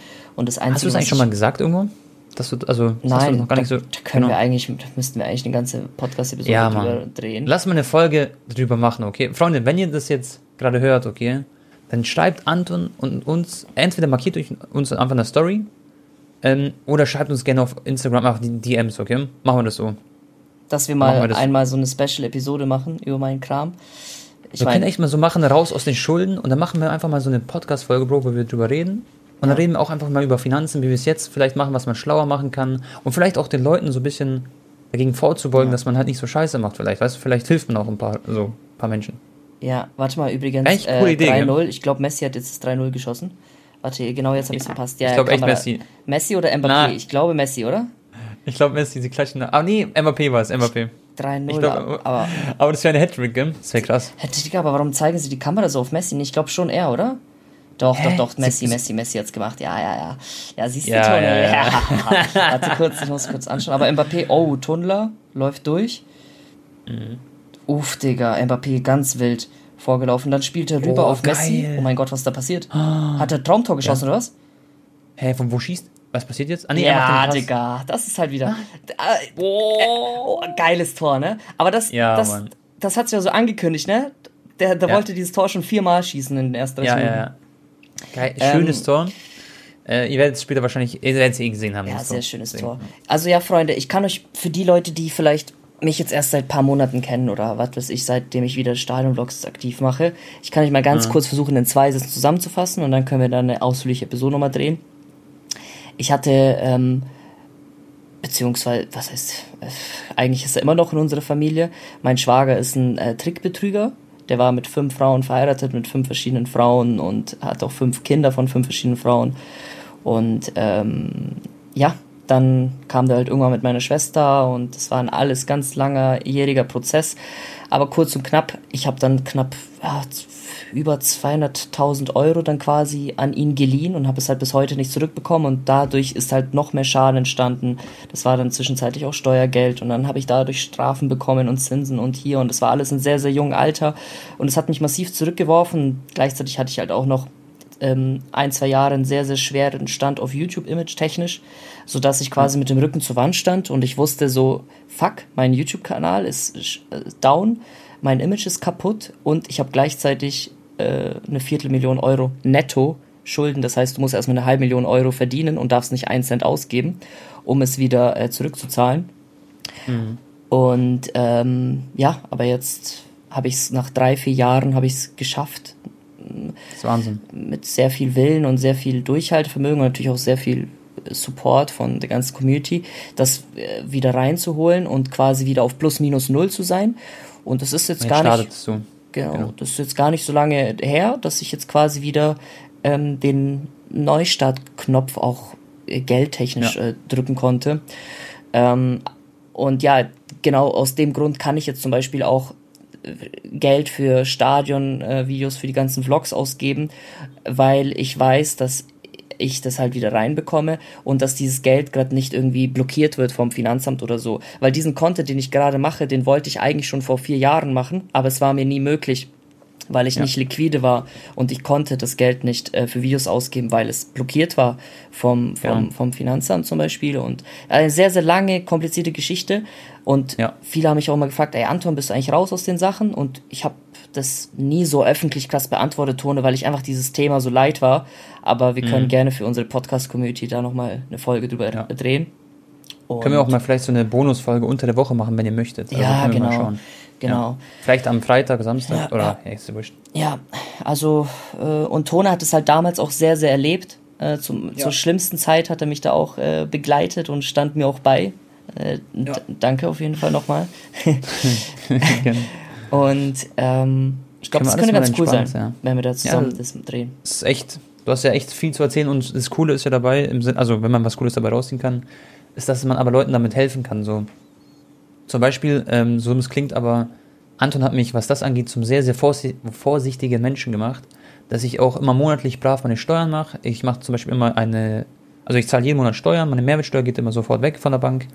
Und das Einzige, Hast du es eigentlich schon mal gesagt irgendwo? Dass du, also, das Nein, noch gar nicht so, da können genau. wir eigentlich, da müssten wir eigentlich eine ganze Podcast-Episode ja, drüber drehen. Lass mal eine Folge drüber machen, okay? Freunde, wenn ihr das jetzt gerade hört, okay, dann schreibt Anton und uns, entweder markiert euch uns einfach eine Story ähm, oder schreibt uns gerne auf Instagram einfach die DMs, okay? Machen wir das so. Dass wir mal wir das. einmal so eine Special-Episode machen über meinen Kram. Ich wir mein, können echt mal so machen, raus aus den Schulden und dann machen wir einfach mal so eine Podcast-Folge, Bro, wo wir drüber reden. Und dann reden wir auch einfach mal über Finanzen, wie wir es jetzt vielleicht machen, was man schlauer machen kann. Und vielleicht auch den Leuten so ein bisschen dagegen vorzubeugen, ja. dass man halt nicht so scheiße macht, vielleicht. Weißt du, vielleicht hilft man auch ein paar, so, ein paar Menschen. Ja, warte mal, übrigens, Echt coole äh, 3-0. Ich glaube, Messi hat jetzt das 3-0 geschossen. Warte, genau jetzt habe ich es verpasst. Ja, ich glaube echt Messi. Messi oder Mbappé? Na. Ich glaube Messi, oder? Ich glaube Messi, sie klatschen. Ah, nee, Mbappé war es, Mbappé. 3-0. Aber, aber das wäre eine Hattrick, gell? Das wäre krass. Hattrick, aber warum zeigen sie die Kamera so auf Messi? Ich glaube schon er, oder? Doch, Hä? doch, doch, Messi, Messi, Messi hat's gemacht. Ja, ja, ja. Ja, siehst du, ja, Tunnel. Ja, ja. ja. Warte kurz, ich muss kurz anschauen. Aber Mbappé, oh, Tunnler läuft durch. Mhm. Uff, Digga, Mbappé ganz wild vorgelaufen. Dann spielt er rüber oh, auf geil. Messi. Oh mein Gott, was ist da passiert? Hat er Traumtor geschossen ja. oder was? Hä, von wo schießt? Was passiert jetzt? Ah, nee, ja, Digga, das ist halt wieder. Oh. oh, geiles Tor, ne? Aber das, ja, das, das hat sich ja so angekündigt, ne? Der, der ja. wollte dieses Tor schon viermal schießen in den ersten ja, Ja, ja. Geil, schönes ähm, Tor. Äh, ihr werdet es später wahrscheinlich, ihr werdet es eh gesehen haben. Ja, sehr Tor. schönes Deswegen. Tor. Also ja, Freunde, ich kann euch für die Leute, die vielleicht mich jetzt erst seit ein paar Monaten kennen oder was weiß ich, seitdem ich wieder Stadionvlogs aktiv mache. Ich kann euch mal ganz ja. kurz versuchen, in zwei Sätzen zusammenzufassen und dann können wir dann eine ausführliche Episode nochmal drehen. Ich hatte, ähm, beziehungsweise, was heißt, äh, eigentlich ist er immer noch in unserer Familie. Mein Schwager ist ein äh, Trickbetrüger. Der war mit fünf Frauen verheiratet, mit fünf verschiedenen Frauen und hat auch fünf Kinder von fünf verschiedenen Frauen. Und ähm, ja, dann kam der halt irgendwann mit meiner Schwester und das war ein alles ganz langer, jähriger Prozess. Aber kurz und knapp, ich habe dann knapp ja, über 200.000 Euro dann quasi an ihn geliehen und habe es halt bis heute nicht zurückbekommen und dadurch ist halt noch mehr Schaden entstanden. Das war dann zwischenzeitlich auch Steuergeld und dann habe ich dadurch Strafen bekommen und Zinsen und hier und das war alles in sehr, sehr jungem Alter und es hat mich massiv zurückgeworfen. Gleichzeitig hatte ich halt auch noch ähm, ein, zwei Jahre einen sehr, sehr schweren Stand auf YouTube image technisch, sodass ich quasi mit dem Rücken zur Wand stand und ich wusste so, fuck, mein YouTube-Kanal ist äh, down, mein Image ist kaputt und ich habe gleichzeitig äh, eine Viertelmillion Euro netto Schulden. Das heißt, du musst erstmal eine halbe Million Euro verdienen und darfst nicht einen Cent ausgeben, um es wieder äh, zurückzuzahlen. Mhm. Und ähm, ja, aber jetzt habe ich es nach drei, vier Jahren habe ich es geschafft. Mit sehr viel Willen und sehr viel Durchhaltevermögen und natürlich auch sehr viel Support von der ganzen Community, das äh, wieder reinzuholen und quasi wieder auf plus minus null zu sein. Und das ist jetzt, jetzt gar nicht. So. Genau, genau, das ist jetzt gar nicht so lange her, dass ich jetzt quasi wieder ähm, den Neustartknopf auch äh, geldtechnisch ja. äh, drücken konnte. Ähm, und ja, genau aus dem Grund kann ich jetzt zum Beispiel auch Geld für Stadion-Videos, für die ganzen Vlogs ausgeben, weil ich weiß, dass ich das halt wieder reinbekomme und dass dieses Geld gerade nicht irgendwie blockiert wird vom Finanzamt oder so. Weil diesen Content, den ich gerade mache, den wollte ich eigentlich schon vor vier Jahren machen, aber es war mir nie möglich, weil ich ja. nicht liquide war und ich konnte das Geld nicht äh, für Videos ausgeben, weil es blockiert war vom, vom, ja. vom Finanzamt zum Beispiel und eine sehr, sehr lange, komplizierte Geschichte und ja. viele haben mich auch mal gefragt, ey Anton, bist du eigentlich raus aus den Sachen? Und ich habe das nie so öffentlich krass beantwortet, Tone, weil ich einfach dieses Thema so leid war, aber wir können mhm. gerne für unsere Podcast-Community da nochmal eine Folge drüber drehen. Und können wir auch mal vielleicht so eine Bonusfolge unter der Woche machen, wenn ihr möchtet. Also ja, genau. Genau. Ja. Vielleicht am Freitag, Samstag ja, oder ja, ist wurscht. Ja, also äh, und Tone hat es halt damals auch sehr, sehr erlebt. Äh, zum, Zur schlimmsten Zeit hat er mich da auch äh, begleitet und stand mir auch bei. Äh, danke auf jeden Fall nochmal. und ähm, ich glaube, das könnte ganz cool sein, wenn wir da zusammen das drehen. Das ist echt, du hast ja echt viel zu erzählen und das Coole ist ja dabei, im Sinn, also wenn man was Cooles dabei rausziehen kann, ist, dass man aber Leuten damit helfen kann. So. Zum Beispiel, ähm, so es klingt, aber Anton hat mich, was das angeht, zum sehr, sehr vorsichtigen Menschen gemacht, dass ich auch immer monatlich brav meine Steuern mache. Ich mache zum Beispiel immer eine, also ich zahle jeden Monat Steuern, meine Mehrwertsteuer geht immer sofort weg von der Bank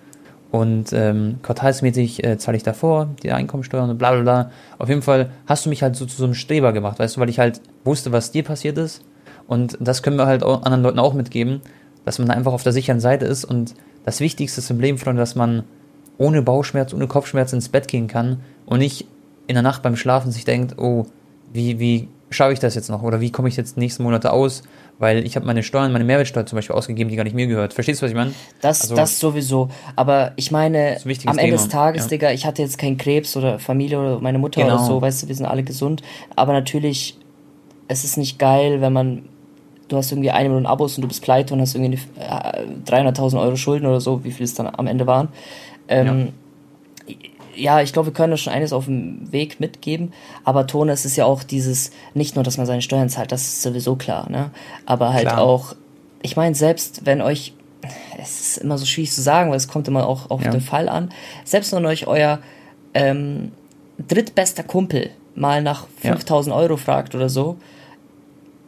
und ähm, quartalsmäßig äh, zahle ich davor die Einkommensteuer und bla bla bla. Auf jeden Fall hast du mich halt so zu so einem Streber gemacht, weißt du, weil ich halt wusste, was dir passiert ist und das können wir halt auch anderen Leuten auch mitgeben, dass man einfach auf der sicheren Seite ist und das Wichtigste ist im Leben, Freunde, dass man ohne Bauchschmerz, ohne Kopfschmerz ins Bett gehen kann und nicht in der Nacht beim Schlafen sich denkt, oh, wie, wie schaffe ich das jetzt noch oder wie komme ich jetzt nächsten Monate aus, weil ich habe meine Steuern, meine Mehrwertsteuer zum Beispiel ausgegeben, die gar nicht mir gehört. Verstehst du, was ich meine? Das, also, das sowieso. Aber ich meine, am Ende des Tages, ja. Digga, ich hatte jetzt keinen Krebs oder Familie oder meine Mutter genau. oder so, weißt du, wir sind alle gesund. Aber natürlich, es ist nicht geil, wenn man du hast irgendwie eine Million Abos und du bist pleite und hast irgendwie äh, 300.000 Euro Schulden oder so, wie viel es dann am Ende waren. Ähm, ja. ja. ich glaube, wir können da schon eines auf dem Weg mitgeben, aber Ton, es ist ja auch dieses, nicht nur, dass man seine Steuern zahlt, das ist sowieso klar, ne? Aber halt klar. auch, ich meine, selbst wenn euch, es ist immer so schwierig zu sagen, weil es kommt immer auch auf ja. den Fall an, selbst wenn euch euer ähm, drittbester Kumpel mal nach 5000 ja. Euro fragt oder so,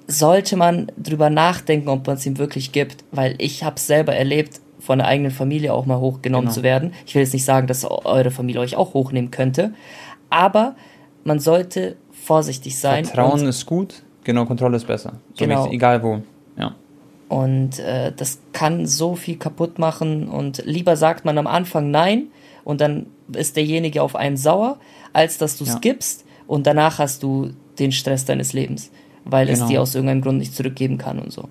sollte man drüber nachdenken, ob man es ihm wirklich gibt, weil ich habe es selber erlebt, von der eigenen Familie auch mal hochgenommen genau. zu werden. Ich will jetzt nicht sagen, dass eure Familie euch auch hochnehmen könnte, aber man sollte vorsichtig sein. Vertrauen ist gut, genau, Kontrolle ist besser. So genau. egal wo, ja. Und äh, das kann so viel kaputt machen und lieber sagt man am Anfang nein und dann ist derjenige auf einen sauer, als dass du es ja. gibst und danach hast du den Stress deines Lebens, weil genau. es dir aus irgendeinem Grund nicht zurückgeben kann und so.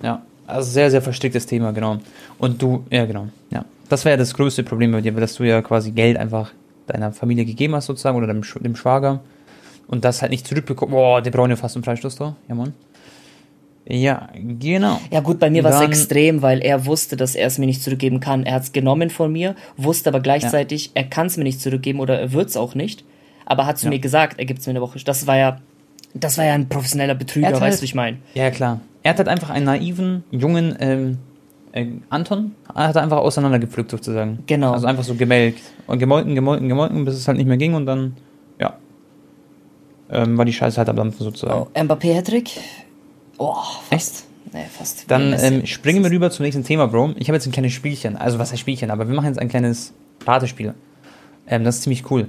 Ja, also sehr, sehr verstricktes Thema, genau. Und du, ja, genau, ja. Das wäre ja das größte Problem bei dir, dass du ja quasi Geld einfach deiner Familie gegeben hast, sozusagen, oder dem, dem Schwager. Und das halt nicht zurückbekommen. Boah, der braucht ja fast einen Freistoß da. Ja, Mann. Ja, genau. Ja gut, bei mir war es extrem, weil er wusste, dass er es mir nicht zurückgeben kann. Er hat es genommen von mir, wusste aber gleichzeitig, ja. er kann es mir nicht zurückgeben oder er wird es auch nicht. Aber hat zu ja. mir gesagt, er gibt es mir eine Woche. Das war ja, das war ja ein professioneller Betrüger, weißt halt, du, ich meine. Ja, klar. Er hat halt einfach einen naiven, jungen ähm, äh, Anton, er hat einfach auseinandergepflückt sozusagen. Genau. Also einfach so gemelkt. Und gemolken, gemolken, gemolken, bis es halt nicht mehr ging und dann, ja. Ähm, war die Scheiße halt am Dampfen sozusagen. Oh, Mbappé Hattrick? Oh, fast. Echt? Nee, fast. Dann ähm, springen wir rüber zum nächsten Thema, Bro. Ich habe jetzt ein kleines Spielchen. Also, was heißt Spielchen? Aber wir machen jetzt ein kleines Ratespiel. Ähm, das ist ziemlich cool.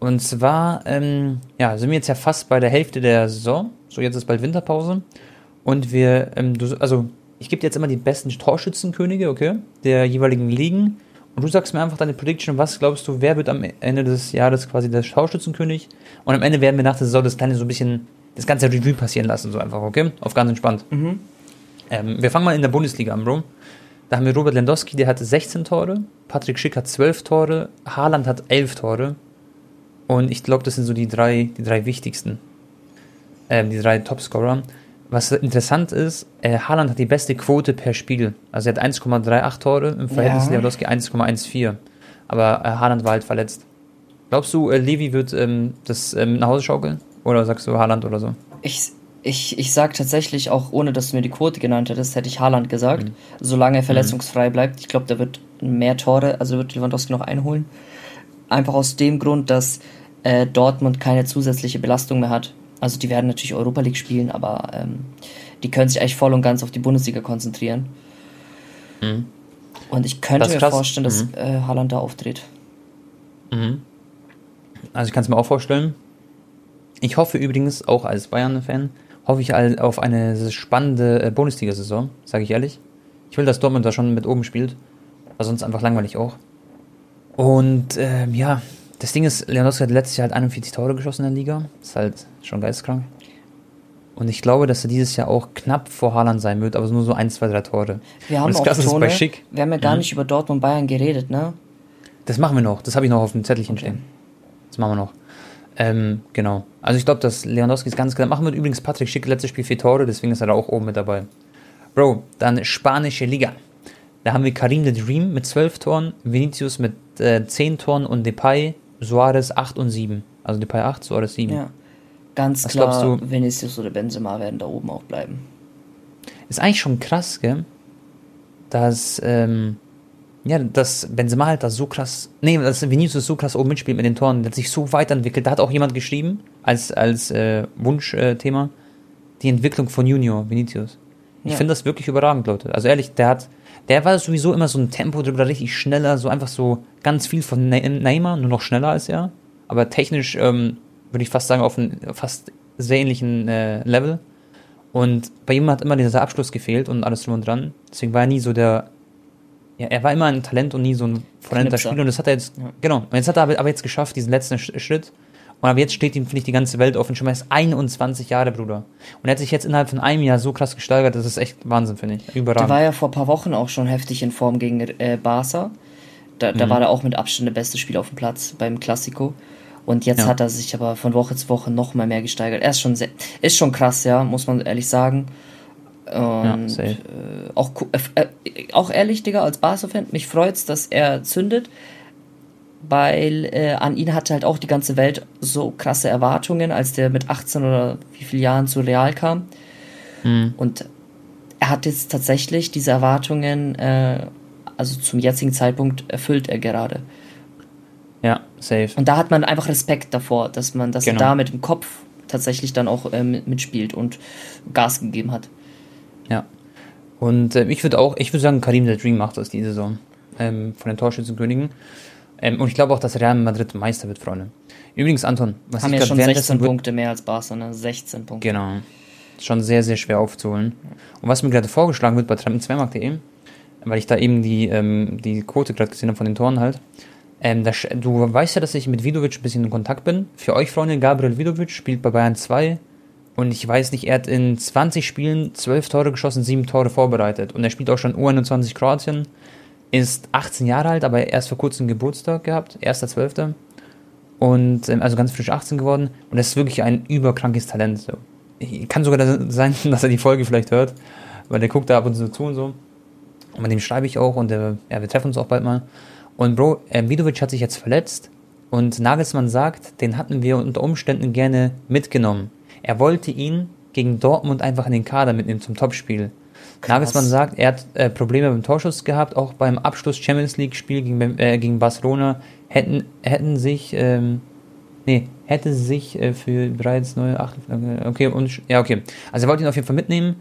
Und zwar, ähm, ja, sind wir jetzt ja fast bei der Hälfte der Saison. So, jetzt ist bald Winterpause. Und wir, ähm, du, also ich gebe dir jetzt immer die besten Torschützenkönige, okay, der jeweiligen Ligen. Und du sagst mir einfach deine Prediction, was glaubst du, wer wird am Ende des Jahres quasi der Torschützenkönig? Und am Ende werden wir nach der Saison das kleine so ein bisschen, das ganze Revue passieren lassen, so einfach, okay? Auf ganz entspannt. Mhm. Ähm, wir fangen mal in der Bundesliga an, Bro. Da haben wir Robert Lewandowski, der hatte 16 Tore, Patrick Schick hat 12 Tore, Haaland hat 11 Tore. Und ich glaube, das sind so die drei, die drei wichtigsten. Ähm, die drei Topscorer. Was interessant ist, äh, Haaland hat die beste Quote per Spiel. Also er hat 1,38 Tore im Verhältnis ja. Lewandowski 1,14. Aber äh, Haaland war halt verletzt. Glaubst du, äh, Levi wird ähm, das ähm, nach Hause schaukeln? Oder sagst du Haaland oder so? Ich, ich, ich sag tatsächlich, auch ohne dass du mir die Quote genannt hättest, hätte ich Haaland gesagt. Mhm. Solange er verletzungsfrei mhm. bleibt. Ich glaube, der wird mehr Tore, also wird Lewandowski noch einholen. Einfach aus dem Grund, dass äh, Dortmund keine zusätzliche Belastung mehr hat. Also die werden natürlich Europa League spielen, aber ähm, die können sich eigentlich voll und ganz auf die Bundesliga konzentrieren. Mhm. Und ich könnte mir krass. vorstellen, dass mhm. äh, Haaland da auftritt. Mhm. Also ich kann es mir auch vorstellen. Ich hoffe übrigens, auch als Bayern-Fan, hoffe ich auf eine spannende äh, Bundesliga-Saison, sage ich ehrlich. Ich will, dass Dortmund da schon mit oben spielt, weil sonst einfach langweilig auch. Und ähm, ja, das Ding ist, Lewandowski hat letztes Jahr halt 41 Tore geschossen in der Liga. Ist halt schon geisteskrank. Und ich glaube, dass er dieses Jahr auch knapp vor Haaland sein wird, aber nur so ein, zwei, drei Tore. Wir haben auch Tone, bei Schick. Wir haben ja gar mhm. nicht über Dortmund Bayern geredet, ne? Das machen wir noch. Das habe ich noch auf dem Zettelchen okay. stehen. Das machen wir noch. Ähm, genau. Also ich glaube, dass Lewandowski es ganz klar machen wird. Übrigens, Patrick Schick letztes Spiel vier Tore, deswegen ist er da auch oben mit dabei. Bro, dann spanische Liga. Da haben wir Karim the Dream mit zwölf Toren, Vinicius mit äh, zehn Toren und Depay, Suarez acht und sieben. Also Depay acht, Suarez sieben. Ja. Ganz Was klar, du? Vinicius oder Benzema werden da oben auch bleiben. Ist eigentlich schon krass, gell? Dass, ähm, ja, dass Benzema halt da so krass, nee, dass Vinicius so krass oben mitspielt mit den Toren, der hat sich so weiterentwickelt. Da hat auch jemand geschrieben, als, als äh, Wunschthema, äh, die Entwicklung von Junior, Vinicius. Ich ja. finde das wirklich überragend, Leute. Also ehrlich, der hat, der war sowieso immer so ein Tempo drüber, richtig schneller, so einfach so ganz viel von Neymar, nur noch schneller als er. Aber technisch ähm, würde ich fast sagen, auf einem fast sehr ähnlichen äh, Level. Und bei ihm hat immer dieser Abschluss gefehlt und alles drum und dran. Deswegen war er nie so der. Ja, er war immer ein Talent und nie so ein vollender Spieler. Und das hat er jetzt. Ja. Genau. Und jetzt hat er aber jetzt geschafft, diesen letzten Schritt. Und aber jetzt steht ihm, finde ich, die ganze Welt offen. Schon mal ist 21 Jahre, Bruder. Und er hat sich jetzt innerhalb von einem Jahr so krass gesteigert, das ist echt Wahnsinn, finde ich. Überragend. Der war ja vor ein paar Wochen auch schon heftig in Form gegen äh, Barca. Da, da mhm. war er auch mit Abstand der beste Spieler auf dem Platz beim Klassiko. Und jetzt ja. hat er sich aber von Woche zu Woche noch mal mehr gesteigert. Er ist schon sehr, ist schon krass, ja, muss man ehrlich sagen. Und ja, äh, auch, äh, auch ehrlich, Digga, als Barca-Fan, mich freut's, dass er zündet, weil äh, an ihn hatte halt auch die ganze Welt so krasse Erwartungen, als der mit 18 oder wie vielen Jahren zu Real kam. Mhm. Und er hat jetzt tatsächlich diese Erwartungen, äh, also zum jetzigen Zeitpunkt erfüllt er gerade. Ja, safe. Und da hat man einfach Respekt davor, dass man, dass genau. er da mit dem Kopf tatsächlich dann auch ähm, mitspielt und Gas gegeben hat. Ja. Und äh, ich würde auch, ich würde sagen, Karim der Dream macht das diese Saison ähm, von den Torschützenkönigen. Ähm, und ich glaube auch, dass Real Madrid Meister wird, Freunde. Übrigens, Anton, was Haben ich ja schon 16 Punkte mehr als Barca, ne? 16 Punkte. Genau. Schon sehr, sehr schwer aufzuholen. Und was mir gerade vorgeschlagen wird bei trampen2markt.de, weil ich da eben die, ähm, die Quote gerade gesehen habe von den Toren halt, ähm, das, du weißt ja, dass ich mit Vidovic ein bisschen in Kontakt bin. Für euch, Freunde, Gabriel Vidovic spielt bei Bayern 2. Und ich weiß nicht, er hat in 20 Spielen 12 Tore geschossen, 7 Tore vorbereitet. Und er spielt auch schon U21 Kroatien. Ist 18 Jahre alt, aber erst vor kurzem Geburtstag gehabt, 1.12. Und ähm, also ganz frisch 18 geworden. Und das ist wirklich ein überkrankes Talent. So. Kann sogar sein, dass er die Folge vielleicht hört, weil der guckt da ab und zu zu und so. Und mit dem schreibe ich auch und der, ja, wir treffen uns auch bald mal. Und Bro, äh, Vidovic hat sich jetzt verletzt und Nagelsmann sagt, den hatten wir unter Umständen gerne mitgenommen. Er wollte ihn gegen Dortmund einfach in den Kader mitnehmen zum Topspiel. Krass. Nagelsmann sagt, er hat äh, Probleme beim Torschuss gehabt, auch beim Abschluss Champions League Spiel gegen, äh, gegen Barcelona hätten, hätten sich, ähm, nee, hätte sich äh, für bereits neue acht, okay, und, ja, okay. Also er wollte ihn auf jeden Fall mitnehmen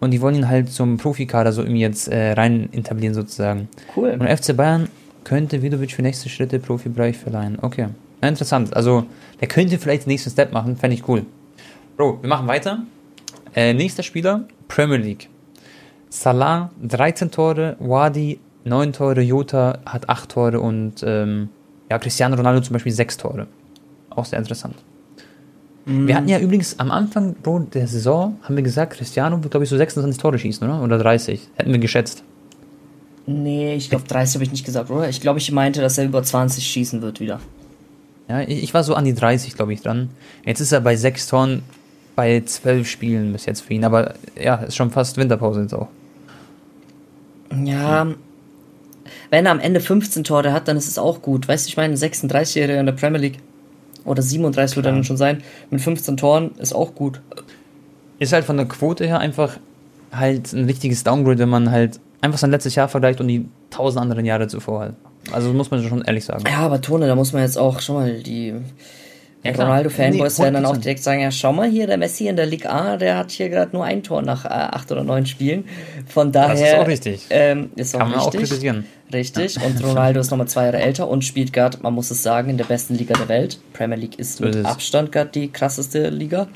und die wollen ihn halt zum Profikader so irgendwie jetzt äh, rein etablieren sozusagen. Cool. Und FC Bayern könnte Vidovic für nächste Schritte Profibereich verleihen. Okay. Ja, interessant. Also, der könnte vielleicht den nächsten Step machen. Fände ich cool. Bro, wir machen weiter. Äh, nächster Spieler, Premier League. Salah, 13 Tore, Wadi, 9 Tore, Jota hat 8 Tore und ähm, ja, Cristiano Ronaldo zum Beispiel 6 Tore. Auch sehr interessant. Mhm. Wir hatten ja übrigens am Anfang Bro, der Saison, haben wir gesagt, Cristiano wird, glaube ich, so 26 Tore schießen, oder? Oder 30. Hätten wir geschätzt. Nee, ich glaube 30 habe ich nicht gesagt, oder? Ich glaube, ich meinte, dass er über 20 schießen wird wieder. Ja, ich war so an die 30, glaube ich, dran. Jetzt ist er bei 6 Toren bei 12 Spielen bis jetzt für ihn. Aber ja, ist schon fast Winterpause jetzt auch. Ja, wenn er am Ende 15 Tore hat, dann ist es auch gut. Weißt du, ich meine, 36-Jähriger in der Premier League oder 37 wird er dann schon sein, mit 15 Toren ist auch gut. Ist halt von der Quote her einfach halt ein richtiges Downgrade, wenn man halt einfach sein letztes Jahr vergleicht und die tausend anderen Jahre zuvor halt. Also muss man schon ehrlich sagen. Ja, aber Tone, da muss man jetzt auch schon mal die Ja, Ronaldo-Fanboys nee, werden dann auch direkt sagen, ja, schau mal hier, der Messi in der Liga A, der hat hier gerade nur ein Tor nach äh, acht oder neun Spielen. Von daher... Das ist auch richtig. Ähm, ist auch Kann man richtig, auch kritisieren. Richtig. Ja. Und Ronaldo ist nochmal zwei Jahre älter und spielt gerade, man muss es sagen, in der besten Liga der Welt. Premier League ist mit Abstand gerade die krasseste Liga.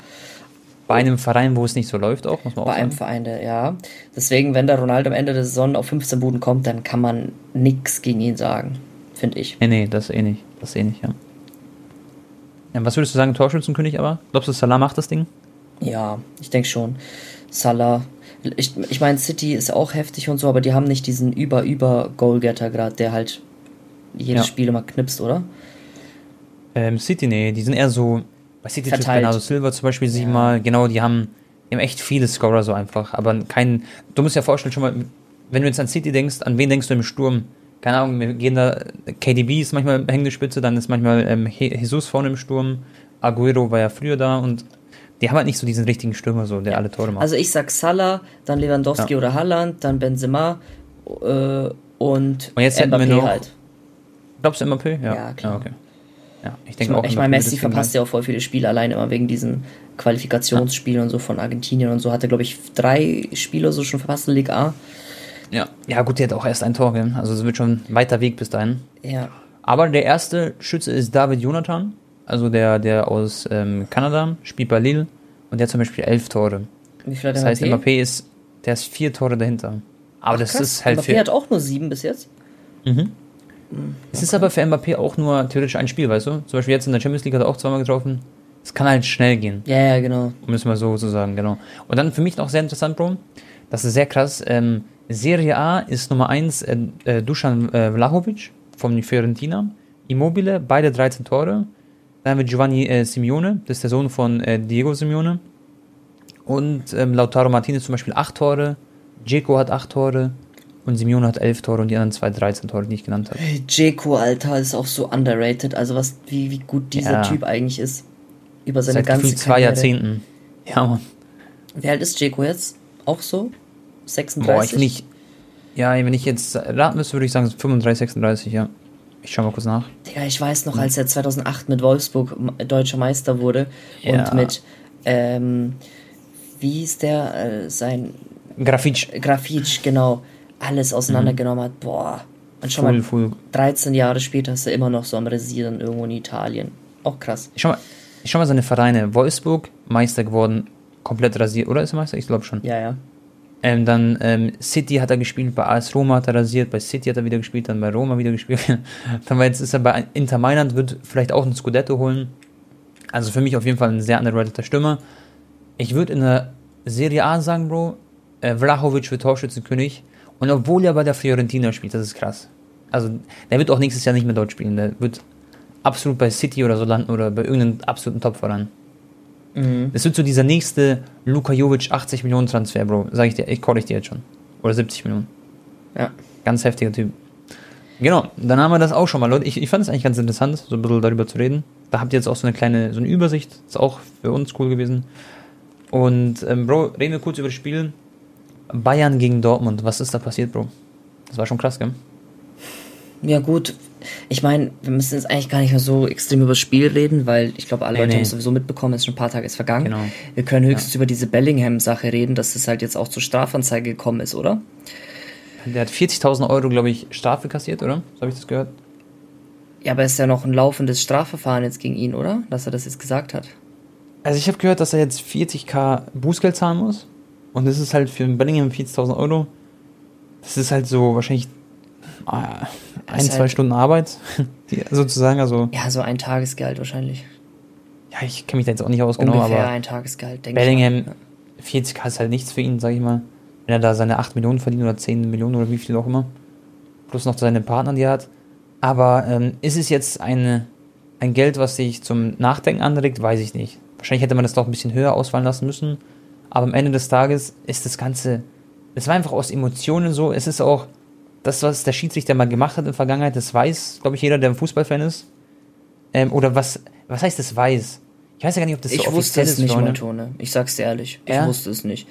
Bei einem Verein, wo es nicht so läuft, auch, muss man auch Bei sagen. einem Verein, ja. Deswegen, wenn der Ronaldo am Ende der Saison auf 15 Buden kommt, dann kann man nichts gegen ihn sagen. Finde ich. Nee, nee, das eh nicht. Das eh nicht, ja. Ja. Was würdest du sagen, Torschützenkönig aber? Glaubst du, Salah macht das Ding? Ja, ich denke schon. Salah. Ich, ich meine, City ist auch heftig und so, aber die haben nicht diesen über-über-Goalgetter gerade, der halt jedes ja. Spiel immer knipst, oder? Ähm, City, nee, die sind eher so bei City trifft Bernardo Silva zum Beispiel ja. mal, genau, die haben, die haben echt viele Scorer so einfach, aber kein, du musst dir vorstellen, schon mal, wenn du jetzt an City denkst, an wen denkst du im Sturm? Keine Ahnung, wir gehen da, KDB ist manchmal hängende Spitze, dann ist manchmal ähm, Jesus vorne im Sturm, Aguero war ja früher da und die haben halt nicht so diesen richtigen Stürmer, so, der alle Tore macht. Also ich sag Salah, dann Lewandowski ja. oder Haaland, dann Benzema äh, und, und jetzt Mbappé wir noch, halt. Glaubst du Mbappé? Ja, ja klar. Ja, okay. Ja, ich denke ich, auch. Ich meine, Messi verpasst ja auch voll viele Spiele allein immer wegen diesen Qualifikationsspielen ja. und so von Argentinien und so. Hat er, glaube ich, drei Spiele so schon verpasst in Liga A. Ja. Ja, gut, der hat auch erst ein Tor, gell? Also es wird schon ein weiter Weg bis dahin. Ja. Aber der erste Schütze ist David Jonathan, also der, der aus ähm, Kanada, spielt bei Lille und der hat zum Beispiel elf Tore. Wie viel hat Das heißt, Mbappé ist, der ist vier Tore dahinter. Aber Ach, das krass. ist halt. Mbappé hat auch nur sieben bis jetzt. Mhm. Es ist aber für Mbappé auch nur theoretisch ein Spiel, weißt du? Zum Beispiel jetzt in der Champions League hat er auch zweimal getroffen. Es kann halt schnell gehen. Ja, ja, genau. Müssen wir so, so sagen, genau. Und dann für mich noch sehr interessant, Bro. Das ist sehr krass. Ähm, Serie A ist Nummer 1 äh, äh, Dusan äh, Vlahovic von Fiorentina. Immobile, beide 13 Tore. Dann haben wir Giovanni äh, Simeone, das ist der Sohn von äh, Diego Simeone. Und ähm, Lautaro Martinez zum Beispiel 8 Tore. Dzeko hat 8 Tore. Und Simeone hat 11 Tore und die anderen zwei 13 Tore, die ich genannt habe. Jeko, Alter, ist auch so underrated. Also was, wie, wie gut dieser ja. Typ eigentlich ist. Über seine Seit ganze zwei Karriere. Jahrzehnten. Ja, Mann. Wie alt ist Jeko jetzt? Auch so? 36? Boah, ich nicht. Ja, wenn ich jetzt raten müsste, würde ich sagen 35, 36, ja. Ich schau mal kurz nach. Digga, ich weiß noch, als er 2008 mit Wolfsburg deutscher Meister wurde ja. und mit, ähm, wie ist der, äh, sein... Grafitsch. Grafitsch, genau alles auseinandergenommen hat. Boah. Und schon mal voll. 13 Jahre später ist er immer noch so am Resieren irgendwo in Italien. Auch krass. Ich schau mal, ich schau mal seine Vereine. Wolfsburg, Meister geworden, komplett rasiert. Oder ist er Meister? Ich glaube schon. Ja, ja. Ähm, dann ähm, City hat er gespielt, bei AS Roma hat er rasiert, bei City hat er wieder gespielt, dann bei Roma wieder gespielt. dann jetzt ist er bei Inter Mailand, wird vielleicht auch ein Scudetto holen. Also für mich auf jeden Fall ein sehr underrateder Stürmer. Ich würde in der Serie A sagen, Bro, äh, Vlahovic wird Torschützenkönig. Und obwohl er bei der Fiorentina spielt, das ist krass. Also, der wird auch nächstes Jahr nicht mehr dort spielen. Der wird absolut bei City oder so landen oder bei irgendeinem absoluten Top voran. Mhm. Das wird so dieser nächste Luka Jovic 80 Millionen Transfer, Bro. Sag ich dir, ich call ich dir jetzt schon. Oder 70 Millionen. Ja. Ganz heftiger Typ. Genau, dann haben wir das auch schon mal, Leute. Ich, ich fand es eigentlich ganz interessant, so ein bisschen darüber zu reden. Da habt ihr jetzt auch so eine kleine, so eine Übersicht. Ist auch für uns cool gewesen. Und, ähm, Bro, reden wir kurz über das Spiel. Bayern gegen Dortmund. Was ist da passiert, Bro? Das war schon krass, gell? Ja, gut. Ich meine, wir müssen jetzt eigentlich gar nicht mehr so extrem über das Spiel reden, weil ich glaube, alle nee, Leute nee. haben es sowieso mitbekommen, es ist schon ein paar Tage ist vergangen. Genau. Wir können höchstens ja. über diese Bellingham-Sache reden, dass es halt jetzt auch zur Strafanzeige gekommen ist, oder? Der hat 40.000 Euro, glaube ich, Strafe kassiert, oder? So habe ich das gehört. Ja, aber es ist ja noch ein laufendes Strafverfahren jetzt gegen ihn, oder? Dass er das jetzt gesagt hat. Also ich habe gehört, dass er jetzt 40k Bußgeld zahlen muss. Und das ist halt für Bellingham 40.000 Euro. Das ist halt so wahrscheinlich ein, zwei halt Stunden Arbeit, sozusagen. Also, ja, so ein Tagesgehalt wahrscheinlich. Ja, ich kenne mich da jetzt auch nicht aus genau, aber ein Tagesgehalt, denke Bellingham, ich. Bellingham, 40k ist halt nichts für ihn, sag ich mal. Wenn er da seine 8 Millionen verdient oder 10 Millionen oder wie viel auch immer. Plus noch seine Partner, die er hat. Aber ähm, ist es jetzt eine, ein Geld, was sich zum Nachdenken anregt? Weiß ich nicht. Wahrscheinlich hätte man das doch ein bisschen höher ausfallen lassen müssen. Aber am Ende des Tages ist das Ganze, es war einfach aus Emotionen so. Es ist auch das, was der Schiedsrichter mal gemacht hat in der Vergangenheit, das weiß, glaube ich, jeder, der ein Fußballfan ist. Ähm, oder was, was heißt das weiß? Ich weiß ja gar nicht, ob das ich so wusste es nicht, Leute. Tone. Ich sag's dir ehrlich. Ich ja? wusste es nicht.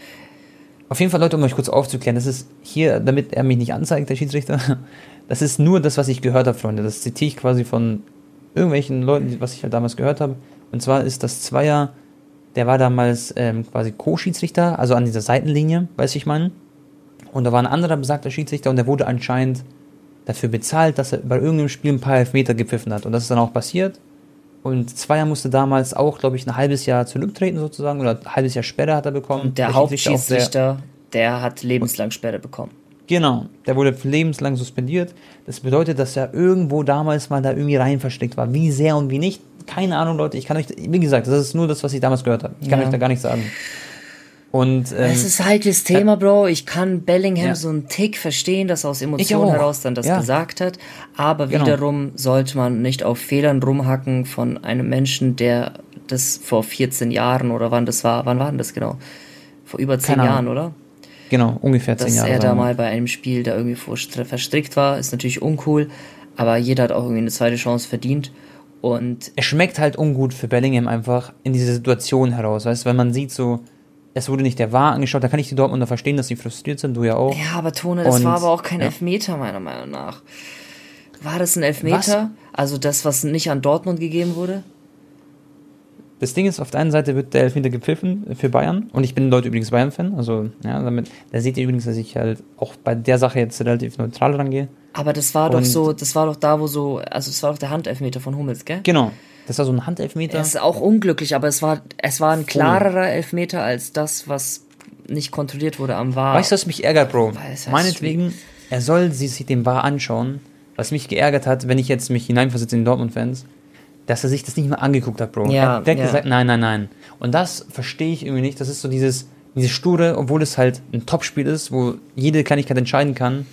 Auf jeden Fall, Leute, um euch kurz aufzuklären, das ist hier, damit er mich nicht anzeigt, der Schiedsrichter, das ist nur das, was ich gehört habe, Freunde. Das zitiere ich quasi von irgendwelchen Leuten, was ich halt damals gehört habe. Und zwar ist das Zweier, der war damals ähm, quasi Co-Schiedsrichter, also an dieser Seitenlinie, weiß ich mal. Und da war ein anderer besagter Schiedsrichter und der wurde anscheinend dafür bezahlt, dass er bei irgendeinem Spiel ein paar Elfmeter gepfiffen hat. Und das ist dann auch passiert. Und Zweier musste damals auch, glaube ich, ein halbes Jahr zurücktreten sozusagen oder ein halbes Jahr Sperre hat er bekommen. Und der, der Hauptschiedsrichter, der hat lebenslang Sperre bekommen. Genau, der wurde lebenslang suspendiert. Das bedeutet, dass er irgendwo damals mal da irgendwie rein versteckt war. Wie sehr und wie nicht, keine Ahnung, Leute. Ich kann euch, wie gesagt, das ist nur das, was ich damals gehört habe. Ich kann ja. euch da gar nichts sagen. Und, ähm, es ist ein heikles Thema, Bro. Ich kann Bellingham ja. so einen Tick verstehen, dass er aus Emotionen heraus dann das ja. gesagt hat. Aber genau. wiederum sollte man nicht auf Fehlern rumhacken von einem Menschen, der das vor 14 Jahren oder wann das war. Wann war denn das genau? Vor über 10 Jahren, oder? Genau, ungefähr 10 Jahre. Dass er da mal bei einem Spiel da irgendwie verstrickt war, ist natürlich uncool. Aber jeder hat auch irgendwie eine zweite Chance verdient. Und es schmeckt halt ungut für Bellingham einfach in diese Situation heraus, weißt du, wenn man sieht so, es wurde nicht der Wahr angeschaut. Da kann ich die Dortmunder verstehen, dass sie frustriert sind, du ja auch. Ja, aber Tone, das und, war aber auch kein ja. Elfmeter, meiner Meinung nach. War das ein Elfmeter? Was? Also das, was nicht an Dortmund gegeben wurde? Das Ding ist, auf der einen Seite wird der Elfmeter gepfiffen für Bayern. Und ich bin Leute übrigens Bayern-Fan. Also, ja, damit, da seht ihr übrigens, dass ich halt auch bei der Sache jetzt relativ neutral rangehe. Aber das war und doch so, das war doch da, wo so, also es war doch der Handelfmeter von Hummels, gell? Genau, das war so ein Handelfmeter. Es ist auch unglücklich, aber es war, es war ein klarerer Elfmeter als das, was nicht kontrolliert wurde am VAR. Weißt du, was mich ärgert, Bro? Meinetwegen, er soll sich den VAR anschauen. Was mich geärgert hat, wenn ich jetzt mich hineinversetze in den Dortmund-Fans, dass er sich das nicht mal angeguckt hat, Bro. Ja, er hat ja. gesagt, nein, nein, nein. Und das verstehe ich irgendwie nicht. Das ist so dieses, dieses Sture, obwohl es halt ein Topspiel ist, wo jede Kleinigkeit entscheiden kann,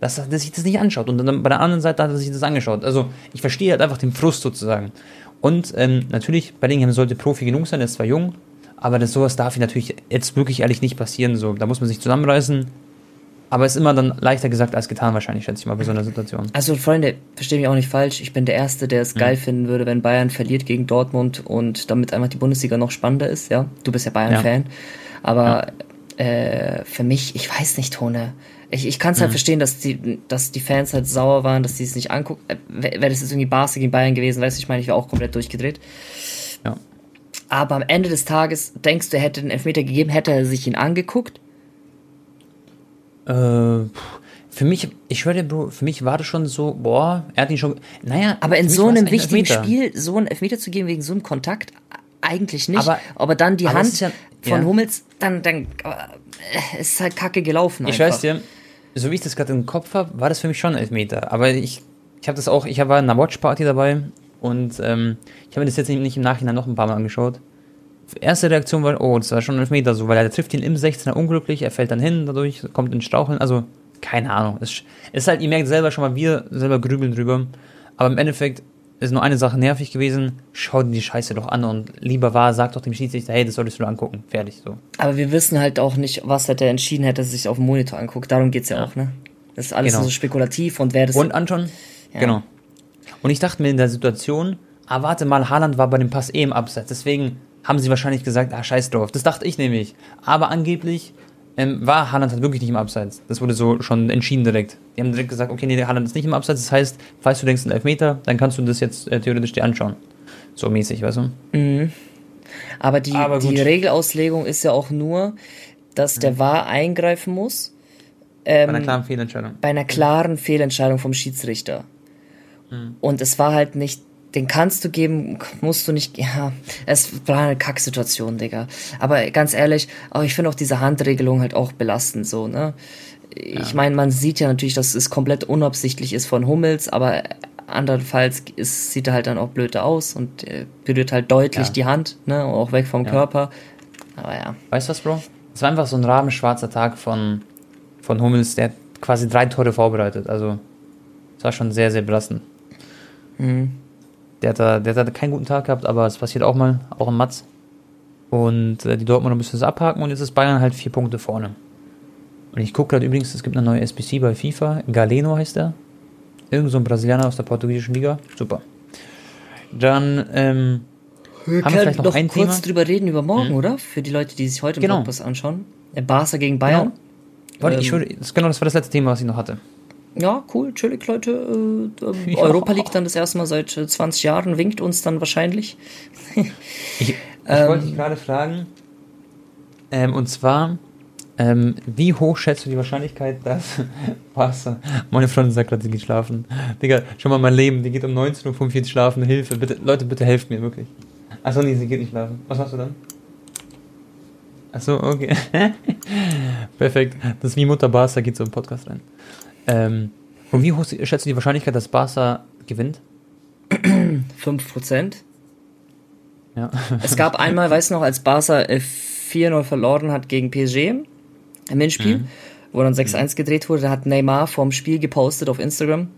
dass er sich das nicht anschaut. Und dann bei der anderen Seite hat er sich das angeschaut. Also ich verstehe halt einfach den Frust sozusagen. Und ähm, natürlich, Bellingham sollte Profi genug sein, er ist zwar jung, aber das, sowas darf natürlich jetzt wirklich ehrlich nicht passieren. So, da muss man sich zusammenreißen. Aber es ist immer dann leichter gesagt als getan, wahrscheinlich, schätze ich mal, bei so einer Situation. Also, Freunde, verstehe mich auch nicht falsch. Ich bin der Erste, der es mhm. geil finden würde, wenn Bayern verliert gegen Dortmund und damit einfach die Bundesliga noch spannender ist, ja. Du bist ja Bayern-Fan. Ja. Aber ja. Äh, für mich, ich weiß nicht, Tone. Ich, ich kann es halt mhm. verstehen, dass die, dass die Fans halt sauer waren, dass die es nicht angucken. Äh, wäre das jetzt irgendwie Barca gegen Bayern gewesen, weißt du, ich meine, ich wäre auch komplett durchgedreht. Ja. Aber am Ende des Tages denkst du, er hätte den Elfmeter gegeben, hätte er sich ihn angeguckt? Äh, für mich, ich schwöre Bro, für mich war das schon so, boah, er hat ihn schon, naja. Aber in so einem wichtigen Spiel so einen Elfmeter zu geben wegen so einem Kontakt, eigentlich nicht. Aber, aber dann die Hand ja, von ja. Hummels, dann, dann äh, ist halt kacke gelaufen. Ich weiß dir, so wie ich das gerade im Kopf habe, war das für mich schon Elfmeter. Aber ich, ich habe das auch, ich war in einer Watchparty dabei und ähm, ich habe mir das jetzt nicht im Nachhinein noch ein paar Mal angeschaut. Erste Reaktion war, oh, das war schon Elfmeter so, weil er trifft ihn im 16er unglücklich, er fällt dann hin, dadurch kommt in Straucheln. Also, keine Ahnung. Es ist halt, ihr merkt selber schon mal, wir selber grübeln drüber. Aber im Endeffekt ist nur eine Sache nervig gewesen, schau dir die Scheiße doch an und lieber war, sag doch dem Schiedsrichter, hey, das solltest du angucken. Fertig, so. Aber wir wissen halt auch nicht, was hätte er entschieden, hätte er sich auf dem Monitor anguckt. Darum geht's ja, ja. auch, ne? Das ist alles genau. so spekulativ und wer das. Und anschauen? Ja. Genau. Und ich dachte mir in der Situation, ah, warte mal, Haaland war bei dem Pass eh im Abseits, deswegen haben sie wahrscheinlich gesagt, ah, scheiß drauf. Das dachte ich nämlich. Aber angeblich ähm, war Haaland halt wirklich nicht im Abseits. Das wurde so schon entschieden direkt. Die haben direkt gesagt, okay, nee, der Haaland ist nicht im Abseits. Das heißt, falls du denkst, ein Elfmeter, dann kannst du das jetzt äh, theoretisch dir anschauen. So mäßig, weißt du? Mhm. Aber die, Aber die Regelauslegung ist ja auch nur, dass der VAR eingreifen muss. Ähm, bei einer klaren Fehlentscheidung. Bei einer klaren Fehlentscheidung vom Schiedsrichter. Mhm. Und es war halt nicht den kannst du geben, musst du nicht, ja, es war eine Kacksituation, Digga. Aber ganz ehrlich, aber ich finde auch diese Handregelung halt auch belastend, so, ne? Ich ja. meine, man sieht ja natürlich, dass es komplett unabsichtlich ist von Hummels, aber andernfalls ist, sieht er halt dann auch blöd aus und äh, berührt halt deutlich ja. die Hand, ne, auch weg vom ja. Körper. Aber ja. Weißt du was, Bro? Es war einfach so ein rabenschwarzer Tag von, von Hummels, der quasi drei Tore vorbereitet. Also, es war schon sehr, sehr belastend. Mhm. Der hat, da, der hat keinen guten Tag gehabt, aber es passiert auch mal, auch im Matz. Und äh, die Dortmunder müssen es abhaken und jetzt ist Bayern halt vier Punkte vorne. Und ich gucke gerade übrigens, es gibt eine neue SBC bei FIFA. Galeno heißt er. Irgend so ein Brasilianer aus der portugiesischen Liga. Super. Dann ähm, wir haben wir vielleicht noch, noch ein kurz Thema? drüber reden über morgen, mhm. oder? Für die Leute, die sich heute im genau. Podcast anschauen. Barca gegen Bayern. Genau. Warte, ähm, ich würde, das, genau, das war das letzte Thema, was ich noch hatte. Ja, cool, chillig, Leute. Äh, ja. Europa League dann das erste Mal seit 20 Jahren, winkt uns dann wahrscheinlich. ich, ich ähm, wollte dich gerade fragen, ähm, und zwar, ähm, wie hoch schätzt du die Wahrscheinlichkeit, dass Wasser. Meine Freundin sagt gerade, sie geht schlafen. Digga, schau mal mein Leben, die geht um 19.45 Uhr schlafen. Hilfe, bitte, Leute, bitte helft mir, wirklich. Achso, nee, sie geht nicht schlafen. Was machst du dann? Achso, okay. Perfekt. Das ist wie Mutter Barca geht so im Podcast rein. Ähm, und wie hoch schätzt du die Wahrscheinlichkeit, dass Barca gewinnt? 5%. Ja. es gab einmal, weißt du noch, als Barca 4-0 verloren hat gegen PSG im Hinspiel, mhm. wo dann 6-1 mhm. gedreht wurde, da hat Neymar vorm Spiel gepostet auf Instagram.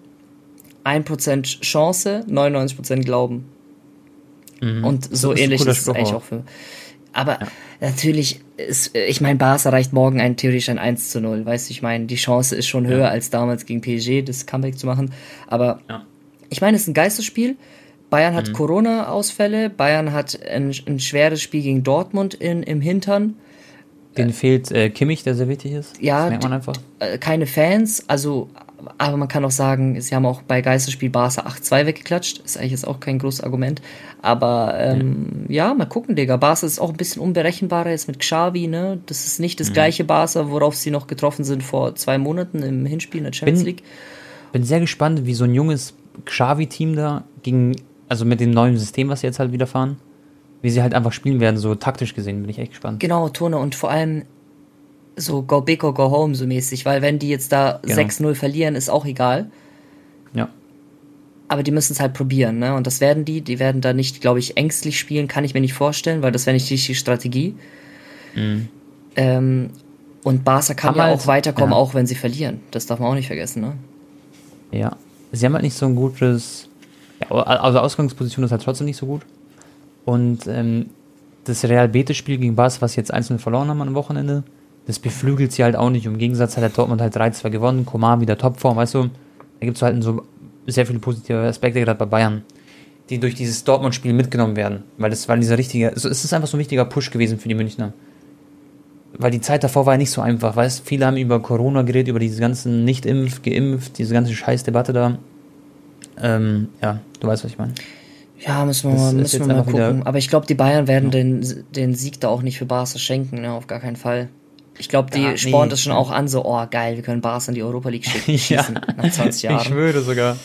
1% Chance, 99% Glauben. Mhm. Und so ähnlich ist es eigentlich auch für. Aber ja. natürlich ist, ich meine, Barca erreicht morgen ein theoretisch ein 1 zu 0. Weißt du, ich meine, die Chance ist schon höher ja. als damals gegen PSG, das Comeback zu machen. Aber ja. ich meine, es ist ein Geistesspiel. Bayern hat mhm. Corona-Ausfälle, Bayern hat ein, ein, schweres Spiel gegen Dortmund in, im Hintern. Den äh, fehlt äh, Kimmich, der sehr wichtig ist. Ja, das merkt man einfach. Äh, keine Fans, also, aber man kann auch sagen, sie haben auch bei Geisterspiel Barca 8-2 weggeklatscht. Ist eigentlich jetzt auch kein großes Argument. Aber ähm, ja. ja. mal gucken, Digga. Barca ist auch ein bisschen unberechenbarer jetzt mit Xavi, ne? Das ist nicht das mhm. gleiche Barca, worauf sie noch getroffen sind vor zwei Monaten im Hinspiel in der Champions bin, League. Bin sehr gespannt, wie so ein junges Xavi-Team da gegen also mit dem neuen System, was sie jetzt halt wieder fahren, wie sie halt einfach spielen werden, so taktisch gesehen, bin ich echt gespannt. Genau, Tone, und vor allem so go big or go home so mäßig, weil wenn die jetzt da genau. 6-0 verlieren, ist auch egal. Ja. Aber die müssen es halt probieren, ne? Und das werden die, die werden da nicht, glaube ich, ängstlich spielen, kann ich mir nicht vorstellen, weil das wäre nicht die Strategie. Mhm. Ähm, und Barca kann ja halt, auch weiterkommen, ja. auch wenn sie verlieren. Das darf man auch nicht vergessen, ne? Ja. Sie haben halt nicht so ein gutes ja, also Ausgangsposition ist halt trotzdem nicht so gut. Und ähm, das Real Betis-Spiel gegen Bas, was jetzt einzeln verloren haben am Wochenende, das beflügelt sie halt auch nicht. Im Gegensatz hat der Dortmund halt 3-2 gewonnen, Komar wieder Topform, weißt du, da gibt es halt so sehr viele positive Aspekte, gerade bei Bayern, die durch dieses Dortmund-Spiel mitgenommen werden. Weil das war dieser richtige, also es ist einfach so ein wichtiger Push gewesen für die Münchner. Weil die Zeit davor war ja nicht so einfach, weißt viele haben über Corona geredet, über diese ganzen Nicht-Impf, geimpft, diese ganze Scheißdebatte da. Ähm, ja, du weißt, was ich meine. Ja, müssen wir, mal, müssen wir mal gucken. Aber ich glaube, die Bayern werden ja. den, den Sieg da auch nicht für Barca schenken, ne? auf gar keinen Fall. Ich glaube, die ja, spornt nee. das schon auch an, so, oh geil, wir können Barca in die Europa League schicken, schießen ja. nach 20 Jahren. Ich schwöre sogar.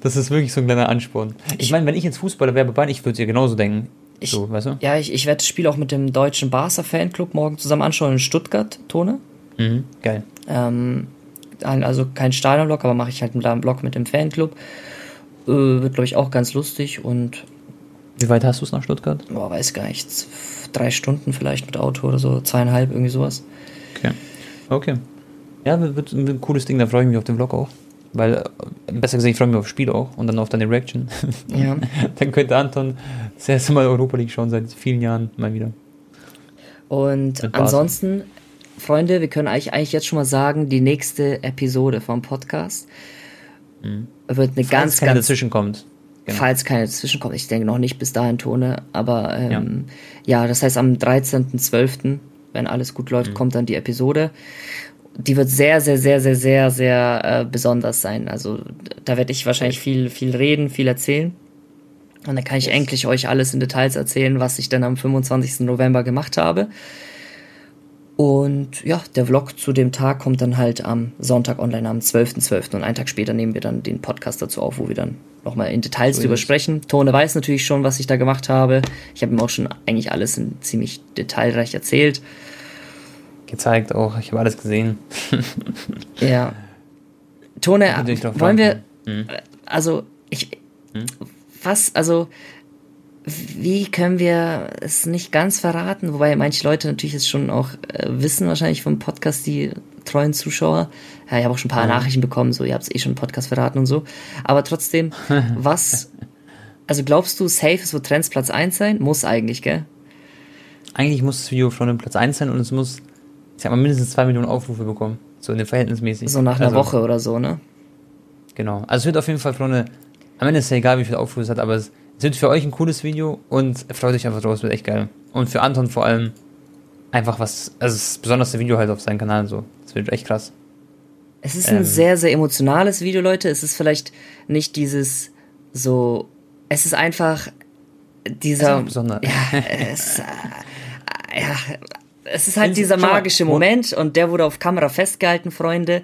Das ist wirklich so ein kleiner Ansporn. Ich meine, wenn ich jetzt Fußballer wäre bei Bayern, ich würde es ja genauso denken. Ich, so, weißt du? Ja, ich, ich werde das Spiel auch mit dem deutschen Barca-Fanclub morgen zusammen anschauen in Stuttgart, Tone. Mhm, geil. Ähm, also kein Stadionblock, aber mache ich halt einen Block mit dem Fanclub. Äh, wird, glaube ich, auch ganz lustig und. Wie weit hast du es nach Stuttgart? Boah, weiß gar nicht. Drei Stunden vielleicht mit Auto oder so, zweieinhalb, irgendwie sowas. Okay. Okay. Ja, wird, ein cooles Ding, da freue ich mich auf den Vlog auch. Weil, äh, besser gesagt, ich freue mich auf das Spiel auch und dann auf deine Reaction. Ja. dann könnte Anton das erste Mal Europa League schauen seit vielen Jahren mal wieder. Und ansonsten, Freunde, wir können eigentlich, eigentlich jetzt schon mal sagen, die nächste Episode vom Podcast Mhm. Wird eine falls ganz, keine ganz. dazwischen kommt. Genau. Falls keine dazwischen kommt. Ich denke noch nicht bis dahin Tone. Aber ähm, ja. ja. das heißt am 13.12., wenn alles gut läuft, mhm. kommt dann die Episode. Die wird sehr, sehr, sehr, sehr, sehr, sehr äh, besonders sein. Also da werde ich wahrscheinlich viel, viel reden, viel erzählen. Und dann kann ich endlich euch alles in Details erzählen, was ich dann am 25. November gemacht habe. Und ja, der Vlog zu dem Tag kommt dann halt am Sonntag online, am 12.12. .12. Und einen Tag später nehmen wir dann den Podcast dazu auf, wo wir dann nochmal in Details so drüber sprechen. Tone weiß natürlich schon, was ich da gemacht habe. Ich habe ihm auch schon eigentlich alles in ziemlich detailreich erzählt. Gezeigt auch, ich habe alles gesehen. ja. Tone, wollen wir, hm? also ich, hm? was, also wie können wir es nicht ganz verraten? Wobei manche Leute natürlich es schon auch äh, wissen, wahrscheinlich vom Podcast, die treuen Zuschauer. Ja, ich habe auch schon ein paar ja. Nachrichten bekommen, so, ihr habt es eh schon im Podcast verraten und so. Aber trotzdem, was, also glaubst du, safe, es wird Trends Platz 1 sein? Muss eigentlich, gell? Eigentlich muss das Video schon Platz 1 sein und es muss, ich sag mal, mindestens 2 Millionen Aufrufe bekommen. So in der verhältnismäßig. So nach einer also, Woche oder so, ne? Genau. Also es wird auf jeden Fall, Freunde, am Ende ist es ja egal, wie viel Aufrufe es hat, aber es sind für euch ein cooles Video und freut euch einfach drauf, es wird echt geil. Und für Anton vor allem einfach was, also das besonderste Video halt auf seinem Kanal so. Das wird echt krass. Es ist ein ähm, sehr, sehr emotionales Video, Leute. Es ist vielleicht nicht dieses so. Es ist einfach dieser. Es ist ja, es, äh, ja, es ist halt dieser magische Moment und der wurde auf Kamera festgehalten, Freunde.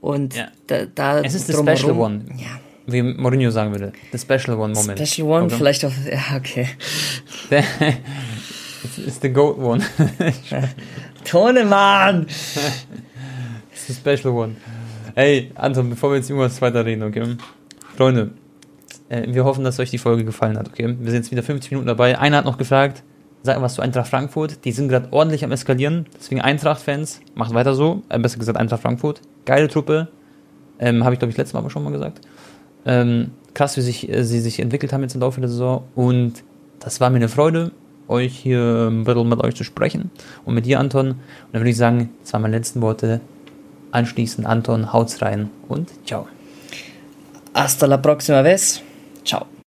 Und ja. da, da. Es ist der Special One. Ja. Wie Mourinho sagen würde. The Special One Moment. Special One, okay. vielleicht auch. Ja, okay. Es ist the Goat One. Tone, Mann! It's the Special One. Hey, Anton, bevor wir jetzt irgendwas weiter reden, okay? Freunde, äh, wir hoffen, dass euch die Folge gefallen hat, okay? Wir sind jetzt wieder 50 Minuten dabei. Einer hat noch gefragt, sag was zu Eintracht Frankfurt. Die sind gerade ordentlich am Eskalieren. Deswegen Eintracht-Fans, macht weiter so. Äh, besser gesagt Eintracht Frankfurt. Geile Truppe. Ähm, Habe ich, glaube ich, letztes Mal aber schon mal gesagt. Ähm, krass, wie sich, äh, sie sich entwickelt haben jetzt im Laufe der Saison. Und das war mir eine Freude euch hier ein bisschen mit euch zu sprechen und mit dir, Anton. Und dann würde ich sagen, das waren meine letzten Worte. Anschließend, Anton, haut's rein und ciao. Hasta la próxima vez. Ciao.